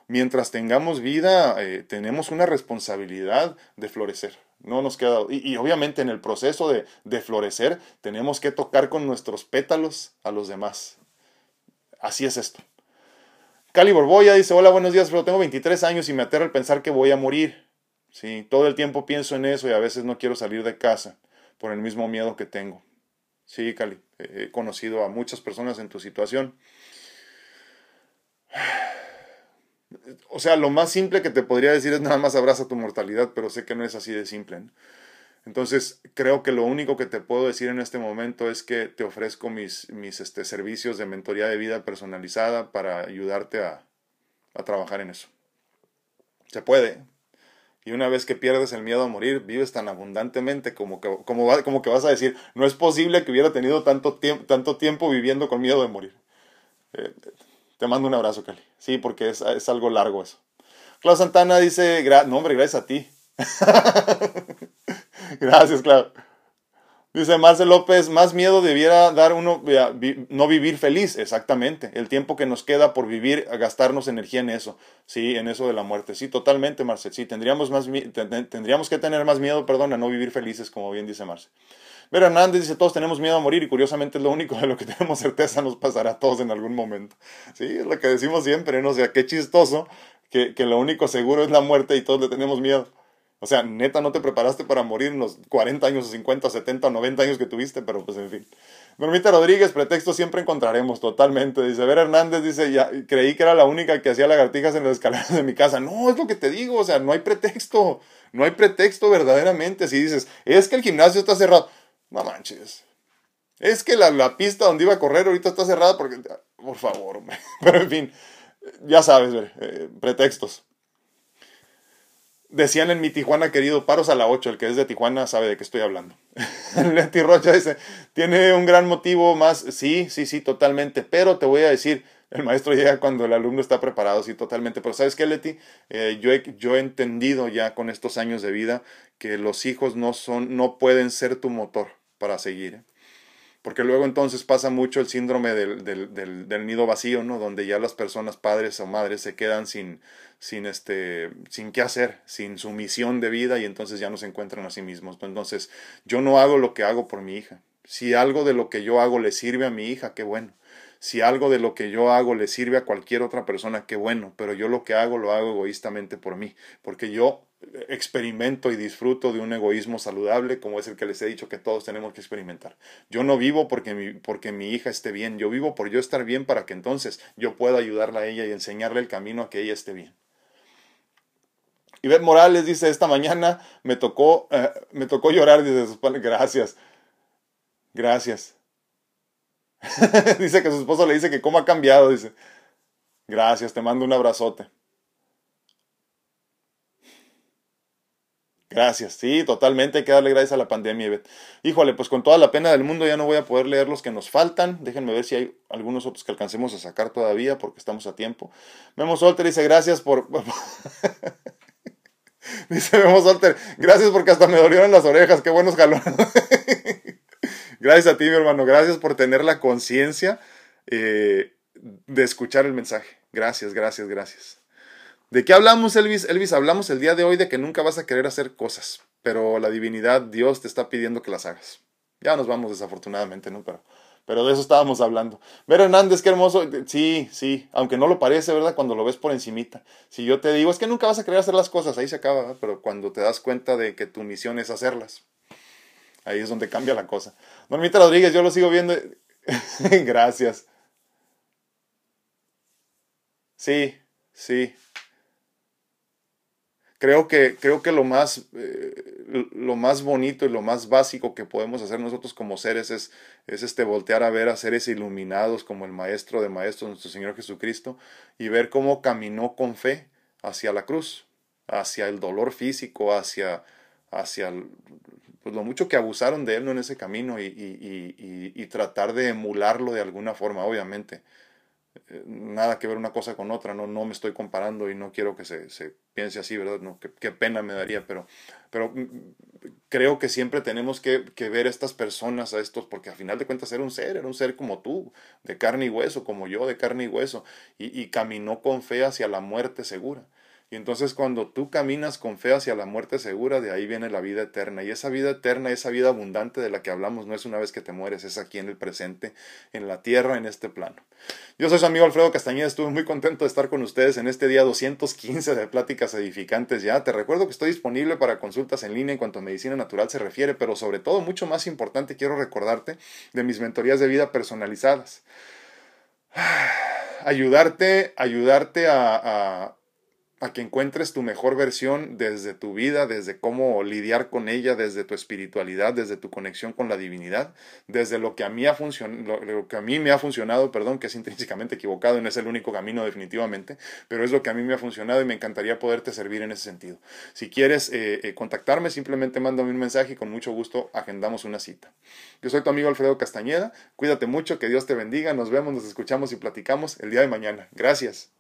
Mientras tengamos vida, eh, tenemos una responsabilidad de florecer. No nos queda. Y, y obviamente en el proceso de, de, florecer, tenemos que tocar con nuestros pétalos a los demás. Así es esto. Cali Borboya dice: Hola, buenos días, pero tengo 23 años y me aterra el pensar que voy a morir. Sí, todo el tiempo pienso en eso y a veces no quiero salir de casa por el mismo miedo que tengo. Sí, Cali, he conocido a muchas personas en tu situación. O sea, lo más simple que te podría decir es nada más abraza tu mortalidad, pero sé que no es así de simple. Entonces, creo que lo único que te puedo decir en este momento es que te ofrezco mis, mis este, servicios de mentoría de vida personalizada para ayudarte a, a trabajar en eso. Se puede, y una vez que pierdes el miedo a morir, vives tan abundantemente como que, como, como que vas a decir, no es posible que hubiera tenido tanto, tiempo, tanto tiempo viviendo con miedo de morir. Eh, te mando un abrazo, Cali. Sí, porque es, es algo largo eso. Clau Santana dice, no hombre, gracias a ti. [laughs] gracias, Clau. Dice Marcel López, más miedo debiera dar uno no vivir feliz, exactamente. El tiempo que nos queda por vivir, gastarnos energía en eso, sí, en eso de la muerte. Sí, totalmente, Marcel. Sí, tendríamos, más, tendríamos que tener más miedo, perdón, a no vivir felices, como bien dice Marcel. Vera Hernández dice, todos tenemos miedo a morir y curiosamente es lo único de lo que [laughs] tenemos certeza nos pasará a todos en algún momento. Sí, es lo que decimos siempre, ¿no? O sea, qué chistoso que, que lo único seguro es la muerte y todos le tenemos miedo. O sea, neta, no te preparaste para morir en los 40 años, 50, 70 o 90 años que tuviste, pero pues en fin. Normita Rodríguez, pretexto siempre encontraremos, totalmente. Dice, Ver Hernández dice, ya creí que era la única que hacía lagartijas en las escaleras de mi casa. No, es lo que te digo, o sea, no hay pretexto. No hay pretexto verdaderamente. Si dices, es que el gimnasio está cerrado. No manches. Es que la, la pista donde iba a correr ahorita está cerrada porque... Por favor, [laughs] Pero en fin, ya sabes, eh, pretextos. Decían en mi Tijuana querido, paros a la 8, el que es de Tijuana sabe de qué estoy hablando. [laughs] Leti Rocha dice, tiene un gran motivo más, sí, sí, sí, totalmente, pero te voy a decir, el maestro llega cuando el alumno está preparado, sí, totalmente, pero ¿sabes qué, Leti? Eh, yo, he, yo he entendido ya con estos años de vida que los hijos no son, no pueden ser tu motor para seguir. ¿eh? Porque luego entonces pasa mucho el síndrome del, del, del, nido vacío, ¿no? Donde ya las personas, padres o madres, se quedan sin, sin, este, sin qué hacer, sin su misión de vida y entonces ya no se encuentran a sí mismos. Entonces, yo no hago lo que hago por mi hija. Si algo de lo que yo hago le sirve a mi hija, qué bueno. Si algo de lo que yo hago le sirve a cualquier otra persona, qué bueno. Pero yo lo que hago lo hago egoístamente por mí, porque yo experimento y disfruto de un egoísmo saludable como es el que les he dicho que todos tenemos que experimentar. Yo no vivo porque mi, porque mi hija esté bien, yo vivo por yo estar bien para que entonces yo pueda ayudarla a ella y enseñarle el camino a que ella esté bien. Ivette Morales dice, esta mañana me tocó, eh, me tocó llorar, dice, gracias, gracias. [laughs] dice que su esposo le dice que cómo ha cambiado, dice, gracias, te mando un abrazote. Gracias, sí, totalmente hay que darle gracias a la pandemia. Híjole, pues con toda la pena del mundo ya no voy a poder leer los que nos faltan. Déjenme ver si hay algunos otros que alcancemos a sacar todavía porque estamos a tiempo. Memo Solter dice gracias por... [laughs] dice Memo Solter, gracias porque hasta me dolieron las orejas, qué buenos jalones. [laughs] gracias a ti, mi hermano, gracias por tener la conciencia eh, de escuchar el mensaje. Gracias, gracias, gracias. ¿De qué hablamos, Elvis? Elvis, hablamos el día de hoy de que nunca vas a querer hacer cosas, pero la divinidad, Dios te está pidiendo que las hagas. Ya nos vamos desafortunadamente, ¿no? Pero, pero de eso estábamos hablando. Ver Hernández, qué hermoso. Sí, sí, aunque no lo parece, ¿verdad? Cuando lo ves por encimita. Si yo te digo, es que nunca vas a querer hacer las cosas, ahí se acaba, ¿verdad? Pero cuando te das cuenta de que tu misión es hacerlas, ahí es donde cambia la cosa. Normita Rodríguez, yo lo sigo viendo. [laughs] Gracias. Sí, sí, creo que, creo que lo, más, eh, lo más bonito y lo más básico que podemos hacer nosotros como seres es, es este voltear a ver a seres iluminados como el Maestro de Maestros, nuestro Señor Jesucristo, y ver cómo caminó con fe hacia la cruz, hacia el dolor físico, hacia, hacia pues lo mucho que abusaron de él en ese camino y, y, y tratar de emularlo de alguna forma, obviamente nada que ver una cosa con otra, no, no me estoy comparando y no quiero que se, se piense así, ¿verdad? No, qué, pena me daría, pero, pero mm, creo que siempre tenemos que, que, ver a estas personas, a estos, porque al final de cuentas era un ser, era un ser como tú, de carne y hueso, como yo, de carne y hueso, y, y caminó con fe hacia la muerte segura. Y entonces cuando tú caminas con fe hacia la muerte segura, de ahí viene la vida eterna. Y esa vida eterna, esa vida abundante de la que hablamos, no es una vez que te mueres, es aquí en el presente, en la tierra, en este plano. Yo soy su amigo Alfredo Castañeda, estuve muy contento de estar con ustedes en este día 215 de Pláticas Edificantes ya. Te recuerdo que estoy disponible para consultas en línea en cuanto a medicina natural se refiere, pero sobre todo, mucho más importante, quiero recordarte de mis mentorías de vida personalizadas. [sighs] Ayudarte, ayudarte a a que encuentres tu mejor versión desde tu vida, desde cómo lidiar con ella, desde tu espiritualidad, desde tu conexión con la divinidad, desde lo que a mí, ha lo, que a mí me ha funcionado, perdón, que es intrínsecamente equivocado y no es el único camino definitivamente, pero es lo que a mí me ha funcionado y me encantaría poderte servir en ese sentido. Si quieres eh, eh, contactarme, simplemente mándame un mensaje y con mucho gusto agendamos una cita. Yo soy tu amigo Alfredo Castañeda, cuídate mucho, que Dios te bendiga, nos vemos, nos escuchamos y platicamos el día de mañana. Gracias.